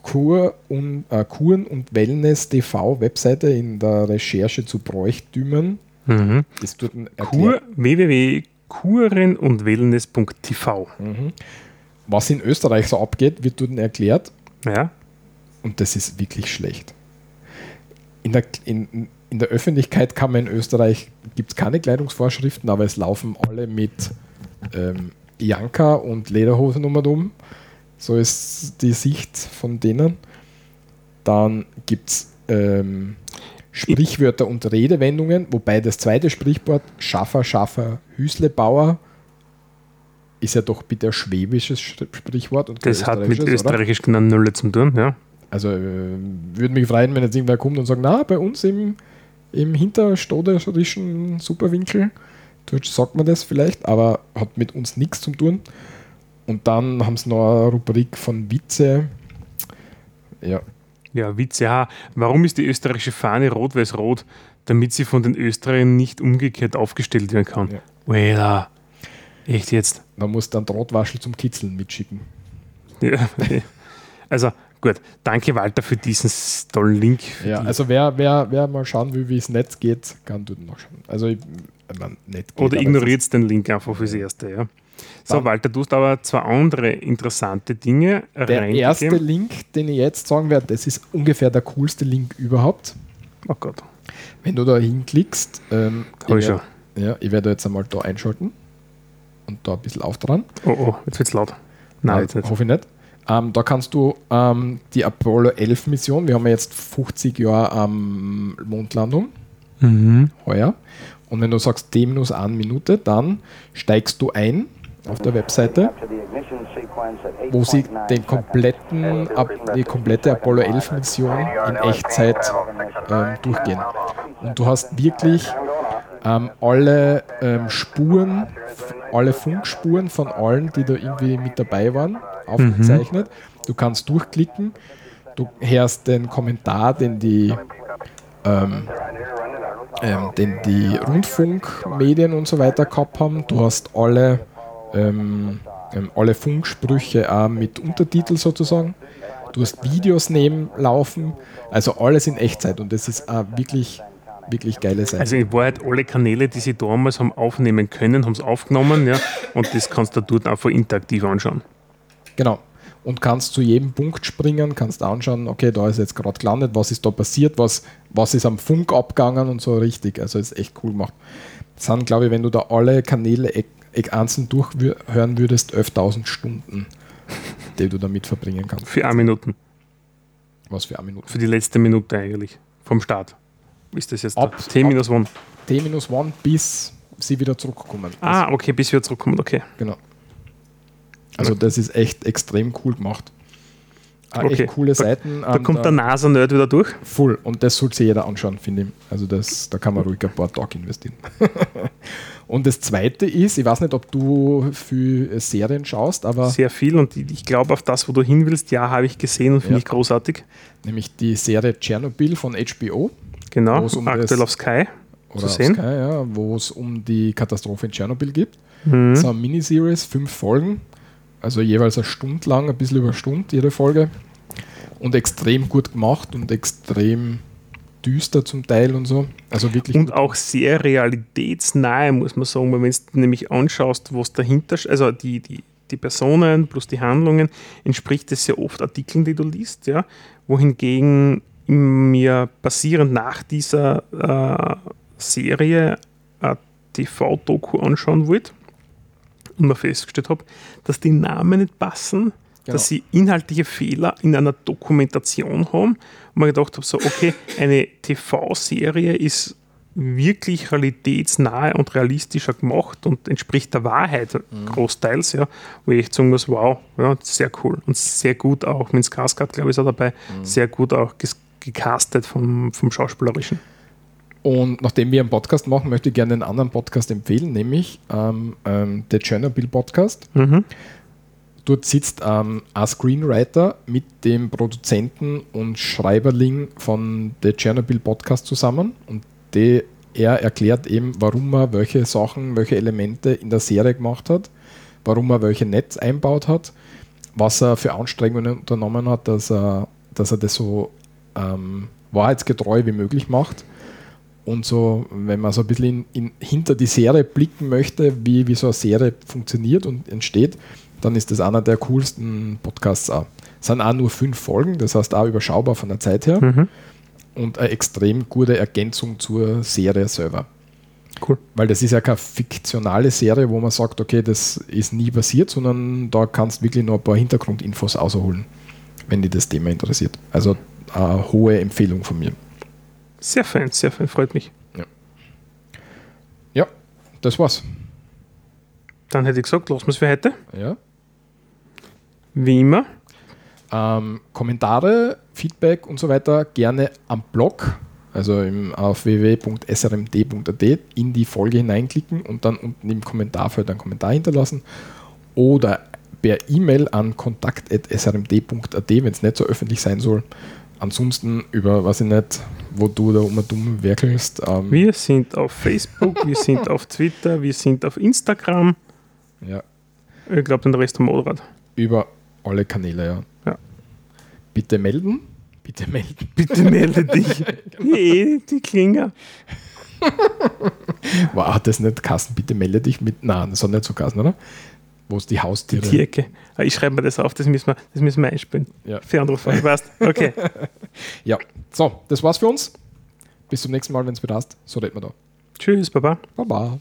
Kur und, äh, Kuren- und Wellness-TV-Webseite in der Recherche zu Bräuchtümern? Mhm. Das tut Kur, www.kuren und wellness.tv. Was in Österreich so abgeht, wird dort erklärt. Ja. Und das ist wirklich schlecht. In der, in, in der Öffentlichkeit kann man in Österreich, gibt es keine Kleidungsvorschriften, aber es laufen alle mit ähm, Janka und Lederhosen um und um. So ist die Sicht von denen. Dann gibt es ähm, Sprichwörter und Redewendungen, wobei das zweite Sprichwort Schaffer, Schaffer, Hüslebauer ist ja doch bitte ein schwäbisches Sch- Sprichwort. Und Das hat mit österreichisches, oder? österreichisch genannt Nulle zum tun. Ja. Also äh, würde mich freuen, wenn jetzt irgendwer kommt und sagt, na, bei uns im, im hinterstoderischen Superwinkel, sagt man das vielleicht, aber hat mit uns nichts zu tun. Und dann haben sie noch eine Rubrik von Witze. Ja, ja, Witz, ja. Warum ist die österreichische Fahne rot-weiß-rot? Damit sie von den Österreichern nicht umgekehrt aufgestellt werden kann. Ja. Wela. Echt jetzt? da muss dann Drahtwaschel zum Kitzeln mitschicken. Ja. Also, gut. Danke, Walter, für diesen tollen Link. Ja, also wer, wer, wer mal schauen will, wie es Netz geht, kann dort nachschauen. Also ich, ich mein, nicht geht, Oder ignoriert den Link einfach fürs Erste. Ja. So, Walter, du hast aber zwei andere interessante Dinge Der erste. Link, den ich jetzt sagen werde, das ist ungefähr der coolste Link überhaupt. Oh Gott, Wenn du da hinklickst, ähm, ich ich, schon. werd- ja, ich werde jetzt einmal da einschalten und da ein bisschen auftragen. Oh, oh, jetzt wird's laut. Nein, jetzt nicht. hoffe ich nicht. Ähm, da kannst du ähm, die Apollo 11 Mission, wir haben ja jetzt 50 Jahre ähm, Mondlandung, Mhm. heuer. Und wenn du sagst T minus 1 Minute, dann steigst du ein auf der Webseite, wo sie den kompletten, die komplette Apollo 11 Mission in Echtzeit ähm, durchgehen. Und du hast wirklich ähm, alle ähm, Spuren, alle Funkspuren von allen, die da irgendwie mit dabei waren, aufgezeichnet. Du kannst durchklicken, du hörst den Kommentar, den die ähm, ähm, den die Rundfunkmedien und so weiter gehabt haben. Du hast alle, ähm, ähm, alle Funksprüche auch mit Untertitel sozusagen. Du hast Videos neben laufen, also alles in Echtzeit und das ist auch wirklich, wirklich geile Seite. Also in Wahrheit alle Kanäle, die sie damals haben aufnehmen können, haben es aufgenommen, ja. Und das kannst du dort einfach interaktiv anschauen. Genau. Und kannst zu jedem Punkt springen, kannst anschauen, okay, da ist jetzt gerade gelandet, was ist da passiert, was, was ist am Funk abgegangen und so richtig. Also ist echt cool gemacht. Das sind, glaube ich, wenn du da alle Kanäle e- e- einzeln durchhören würdest, 11.000 Stunden, die du damit verbringen kannst. Für eine Minute. Was für eine Minute. Für die letzte Minute eigentlich. Vom Start. Ist das jetzt Ab- der T-1? T-1 bis sie wieder zurückkommen. Ah, okay, bis wir zurückkommen, okay. Genau. Also das ist echt extrem cool gemacht. Äh, Okay. Echt coole Da- Seiten. Da kommt der NASA-Nerd wieder durch. Voll. Und das sollte sich jeder anschauen, finde ich. Also das, da kann man ruhig ein paar Tage investieren. *laughs* und das zweite ist, ich weiß nicht, ob du für Serien schaust, aber Sehr viel und ich glaube, auf das, wo du hin willst, ja, habe ich gesehen und finde Ja. ich großartig. nämlich die Serie Tschernobyl von HBO. Genau, um aktuell das- auf Sky Oder zu auf sehen. Sky, ja, wo es um die Katastrophe in Tschernobyl geht. Mhm. So eine Miniseries, fünf Folgen, also jeweils eine Stunde lang, ein bisschen über eine Stunde jede Folge. Und extrem gut gemacht und extrem düster zum Teil und so. Also wirklich. Und auch sehr realitätsnahe, muss man sagen, weil wenn du nämlich anschaust, was dahinter, also die, die, die Personen plus die Handlungen, entspricht es sehr oft Artikeln, die du liest, ja, wohingegen mir basierend nach dieser äh, Serie eine TV-Doku anschauen wollte und mir festgestellt habe, dass die Namen nicht passen, Genau. dass sie inhaltliche Fehler in einer Dokumentation haben und mir gedacht habe, so, okay, eine TV-Serie ist wirklich realitätsnahe und realistischer gemacht und entspricht der Wahrheit großteils, ja, wo ich echt sagen muss, wow, ja, sehr cool und sehr gut auch, Vince Skarsgård, glaube ich, ist auch dabei, sehr gut auch gecastet vom, vom Schauspielerischen. Und nachdem wir einen Podcast machen, möchte ich gerne einen anderen Podcast empfehlen, nämlich ähm, ähm, der Chernobyl Podcast. Mhm. Dort sitzt ähm, ein Screenwriter mit dem Produzenten und Schreiberling von der Chernobyl Podcast zusammen und die, er erklärt eben, warum er welche Sachen, welche Elemente in der Serie gemacht hat, warum er welche Netz einbaut hat, was er für Anstrengungen unternommen hat, dass er, dass er das so ähm, wahrheitsgetreu wie möglich macht. Und so, wenn man so ein bisschen in, in, hinter die Serie blicken möchte, wie, wie so eine Serie funktioniert und entsteht, dann ist das einer der coolsten Podcasts auch. Es sind auch nur fünf Folgen, das heißt auch überschaubar von der Zeit her Mhm. und eine extrem gute Ergänzung zur Serie selber. Cool. Weil das ist ja keine fiktionale Serie, wo man sagt, okay, das ist nie passiert, sondern da kannst du wirklich noch ein paar Hintergrundinfos ausholen, wenn dich das Thema interessiert. Also eine hohe Empfehlung von mir. Sehr fein, sehr fein, freut mich. Ja, das war's. Dann hätte ich gesagt, lassen wir es für heute. Ja. Wie immer. Ähm, Kommentare, Feedback und so weiter gerne am Blog, also im, auf www.srmd.at in die Folge hineinklicken und dann unten im Kommentarfeld einen Kommentar hinterlassen oder per E-Mail an kontakt.srmd.at, wenn es nicht so öffentlich sein soll. Ansonsten über, weiß ich nicht, wo du da um und um werkelst. Ähm, Wir sind auf Facebook, wir *laughs* sind auf Twitter, wir sind auf Instagram. Ja, Ich glaube, den Rest auch gerade. über alle Kanäle, ja. Ja. Bitte melden. Bitte melden. *laughs* Bitte melde dich. *laughs* Hey, die Klinger. *laughs* Wow, hat das nicht Kassen, bitte melde dich mit. Nein, das hat nicht so Kassen, oder? Wo es die Die Haustiere. Tierke. Ah, Ich schreibe mir das auf, das müssen wir, das müssen wir einspielen. Ja. Für andere Fragen. Passt. Okay. ja, so, das war's für uns. Bis zum nächsten Mal, wenn es wieder hast. So reden wir da. Tschüss, Baba. Baba.